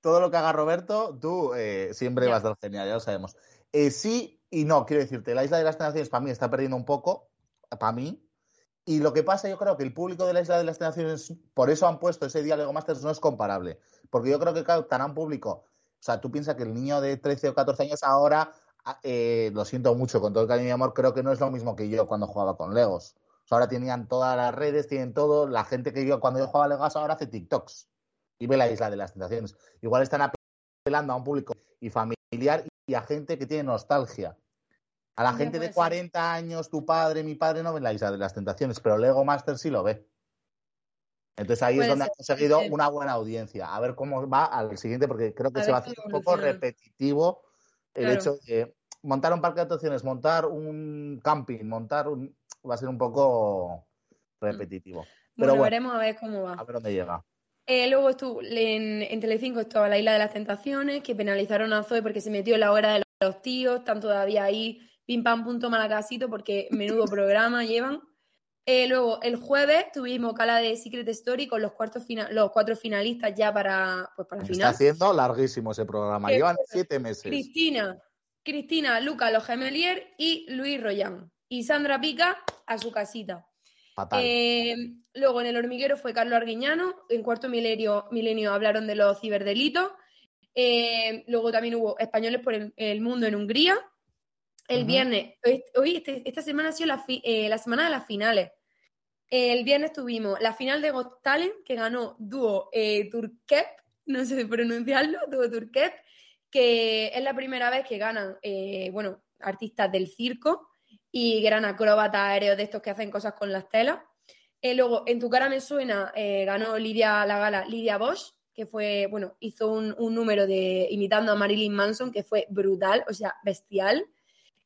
todo lo que haga Roberto, tú eh, siempre vas a dar genial, ya lo sabemos. Eh, sí y no, quiero decirte, la Isla de las Naciones para mí está perdiendo un poco, para mí, y lo que pasa, yo creo que el público de la Isla de las Naciones, por eso han puesto ese día Lego Masters, no es comparable. Porque yo creo que captarán público o sea, tú piensas que el niño de 13 o 14 años ahora, ah, eh, lo siento mucho, con todo el cariño y amor, creo que no es lo mismo que yo cuando jugaba con Legos. O sea, ahora tenían todas las redes, tienen todo. La gente que yo cuando yo jugaba Legos ahora hace TikToks y ve la isla de las tentaciones. Igual están apelando a un público y familiar y a gente que tiene nostalgia. A la Ya gente de ser. 40 años, tu padre, mi padre, no ven la isla de las tentaciones, pero Lego Master sí lo ve. Entonces ahí es donde ser, ha conseguido ser. una buena audiencia. A ver cómo va al siguiente, porque creo que A se va a hacer un poco repetitivo el Claro. hecho de montar un parque de atracciones, montar un camping, montar un... va a ser un poco repetitivo. Pero bueno, bueno, veremos a ver cómo va. a ver dónde llega. Eh, luego estuvo en, en Telecinco estaba la Isla de las Tentaciones, que penalizaron a Zoe porque se metió en la hora de los tíos, están todavía ahí, pim pam punto malacasito, porque menudo <laughs> programa llevan. Eh, luego, el jueves tuvimos cala de Secret Story con los, cuartos los cuatro finalistas ya para, pues, para Se está final. haciendo larguísimo ese programa. Que Llevan siete meses. Cristina, Cristina, Luca, los Gemelier y Luis Royan. Y Sandra Pica a su casita. Eh, luego en el hormiguero fue Carlos Arguiñano, en cuarto milenio, milenio hablaron de los ciberdelitos, Eh, luego también hubo españoles por el, el mundo en Hungría. El viernes, hoy, hoy este- esta semana ha sido la, fi- eh, la semana de las finales. El viernes tuvimos la final de Got Talent que ganó dúo eh, Turkep, no sé pronunciarlo, dúo Turkep, que es la primera vez que ganan, eh, bueno, artistas del circo y que eran acróbatas aéreos de estos que hacen cosas con las telas. Eh, luego, En tu cara me suena, eh, ganó Lidia la gala Lidia Bosch, que fue, bueno, hizo un, un número de imitando a Marilyn Manson que fue brutal, o sea, bestial.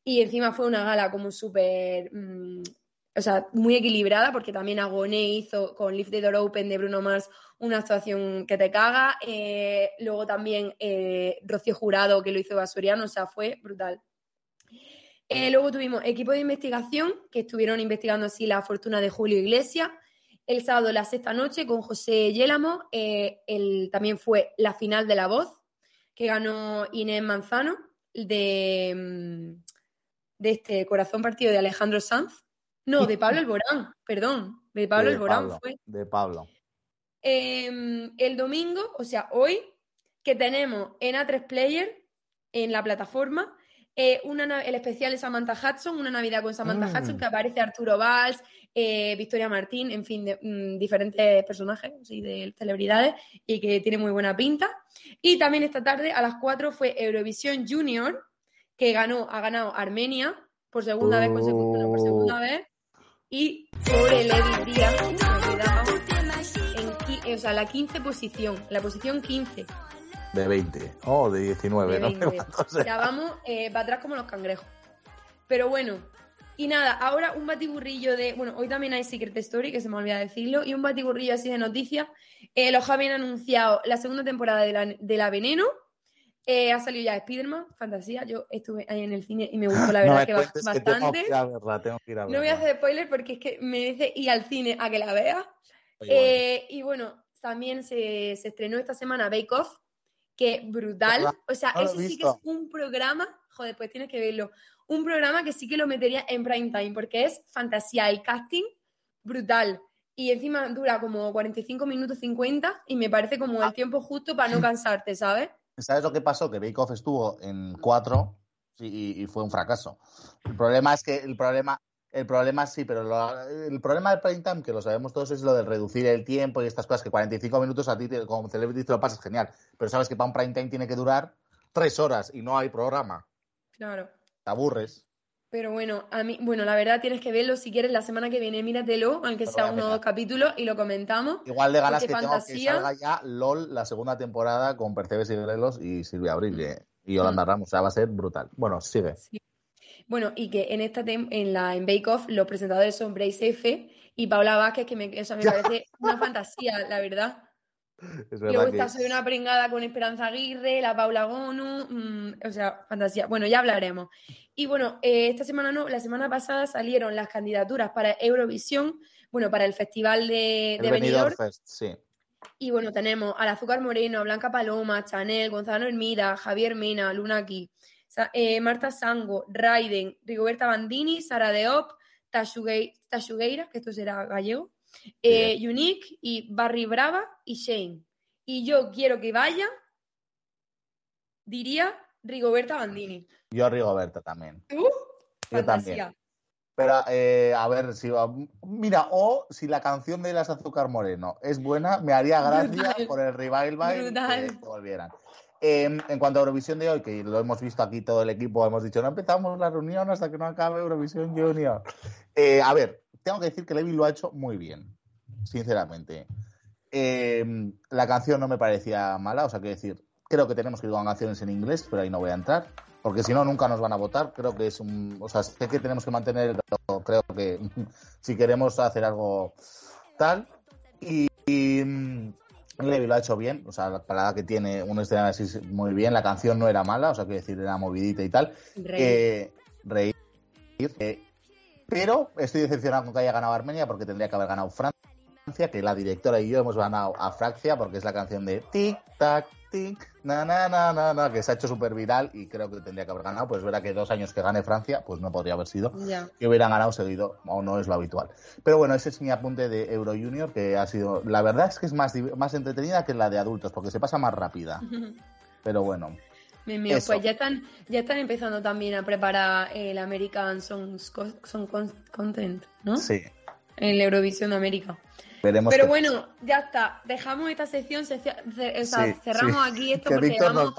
Y encima fue una gala como súper, mm, o sea, muy equilibrada, porque también Agoné hizo con Lift the Door Open de Bruno Mars una actuación que te caga. Eh, luego también eh, Rocío Jurado, que lo hizo Basuriano, o sea, fue brutal. Eh, luego tuvimos equipo de investigación que estuvieron investigando así la fortuna de Julio Iglesias. El sábado, la sexta noche, con José Yélamo. Eh, el, también fue la final de La Voz, que ganó Inés Manzano, de, mm, de este Corazón Partido de Alejandro Sanz. No, de <laughs> Pablo Alborán, perdón. De Pablo de Alborán Pablo, fue. De Pablo. Eh, el domingo, o sea, hoy, que tenemos en A3 Player, en la plataforma, eh, una, na- el especial de Samantha Hudson, una Navidad con Samantha Mm. Hudson, que aparece Arturo Valls, eh, Victoria Martín, en fin, de, mm, diferentes personajes sí, de celebridades y que tiene muy buena pinta. Y también esta tarde, a las 4, fue Eurovisión Junior, que ganó, ha ganado Armenia por segunda vez consecutiva, por segunda vez. Y sobre Levi Díaz, quedaba en, qui- o sea, la 15 posición, la posición 15 De 20. O de 19. de no sé 20. cuánto sea. Ya vamos eh, para atrás como los cangrejos. Pero bueno, y nada, ahora un batiburrillo de. Bueno, hoy también hay Secret Story, que se me olvidó decirlo, y un batiburrillo así de noticias. Eh, los habían anunciado la segunda temporada de la, de la Veneno. Eh, ha salido ya Spider-Man, fantasía. Yo estuve ahí en el cine y me <laughs> gustó, la verdad, que tengo bastante. que ir a verla, tengo que ir a No voy a hacer spoiler porque es que merece ir al cine a que la veas. Eh, y bueno, también se, se estrenó esta semana Bake Off, que brutal. La- o sea, no ese sí que es un programa, joder, pues tienes que verlo. Un programa que sí que lo metería en prime time, porque es fantasía, el casting brutal. Y encima dura como 45 minutos 50 y me parece como Ah. el tiempo justo para no cansarte, ¿sabes? ¿Sabes lo que pasó? Que Bake Off estuvo en 4 y, y fue un fracaso. El problema es que el problema, el problema sí, pero lo- el problema del prime time, que lo sabemos todos, es lo de reducir el tiempo y estas cosas, que 45 minutos a ti como celebrity te lo pasas genial. Pero sabes que para un prime time tiene que durar 3 horas y no hay programa. Claro. Te aburres. Pero bueno, a mí, bueno, la verdad tienes que verlo si quieres la semana que viene, míratelo, aunque sea uno o dos capítulos y lo comentamos. Igual de ganas Porque que tengo fantasía- que salga ya LOL la segunda temporada con Percebes y Grelos y Silvia Abril eh, y Yolanda Mm. Ramos. O sea, va a ser brutal. Bueno, sigue. Bueno, y que en esta tem- en la en Bake Off los presentadores son Brace F y Paula Vázquez, que me, o sea, me parece una <laughs> fantasía, la verdad. <laughs> Es Y luego verdad está que Soy una pringada con Esperanza Aguirre, la Paula Gonu, mm, o sea, fantasía. Bueno, ya hablaremos. Y bueno, eh, esta semana no, la semana pasada salieron las candidaturas para Eurovisión, bueno, para el Festival de, el de Benidorm. Fest, sí. Y bueno, tenemos al Azúcar Moreno, Blanca Paloma, Chanel, Gonzalo Hermida, Javier Mena, Luna aquí, Sa- eh, Marta Sango, Raiden, Rigoberta Bandini, Sara Deop, Tashuguei- Tashugueira, que esto será gallego, eh, Unique y Barry Brava y Shane. Y yo quiero que vaya, diría Rigoberta Bandini. Yo Rigoberta también. ¿Tú? Yo Fantasía. también. Pero eh, a ver si va- Mira, o si la canción de las Azúcar Moreno es buena, me haría gracia Brutal. por el revival que volvieran. Em, en cuanto a Eurovisión de hoy, que lo hemos visto aquí todo el equipo, hemos dicho, no empezamos la reunión hasta que no acabe Eurovisión Junior. Eh, a ver, tengo que decir que Levi lo ha hecho muy bien, sinceramente. Em, la canción no me parecía mala, o sea, que decir, creo que tenemos que ir con canciones en inglés, pero ahí no voy a entrar, porque si no, nunca nos van a votar. Creo que es un. O sea, sé que tenemos que mantener, creo que <laughs> si queremos hacer algo tal. Y Levi lo ha hecho bien, o sea, la parada que tiene un escenario así muy bien, la canción no era mala, o sea, quiero decir, era movidita y tal. Reír. Eh, reír. eh, pero estoy decepcionado con que haya ganado Armenia porque tendría que haber ganado Francia, que la directora y yo hemos ganado a Francia porque es la canción de tic tac tic na na na na na que se ha hecho súper viral y creo que tendría que haber ganado. Pues verá que dos años que gane Francia, pues no podría haber sido Ya. que hubieran ganado seguido, o no es lo habitual. Pero bueno, ese es mi apunte de Euro Junior, que ha sido, la verdad es que es más, más entretenida que la de adultos, porque se pasa más rápida. <laughs> Pero bueno, mío, pues ya están, ya están empezando también a preparar el American Songs Co- Song Con- Content, ¿no? sí, El Eurovisión de América. Veremos. Pero qué- bueno, ya está. Dejamos esta sección, o sea, Sí, cerramos sí. aquí esto que porque llevamos,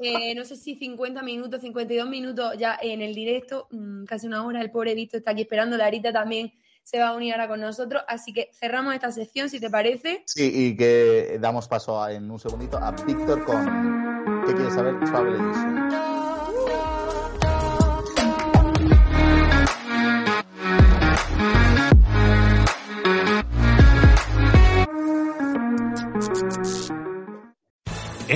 eh, no sé si 50 minutos, 52 minutos ya en el directo, mm, casi una hora. El pobre Víctor está aquí esperando. Larita también se va a unir ahora con nosotros. Así que cerramos esta sección, si te parece. Sí, y que damos paso a- en un segundito a Víctor con ¿Qué quieres saber? Travel Edition.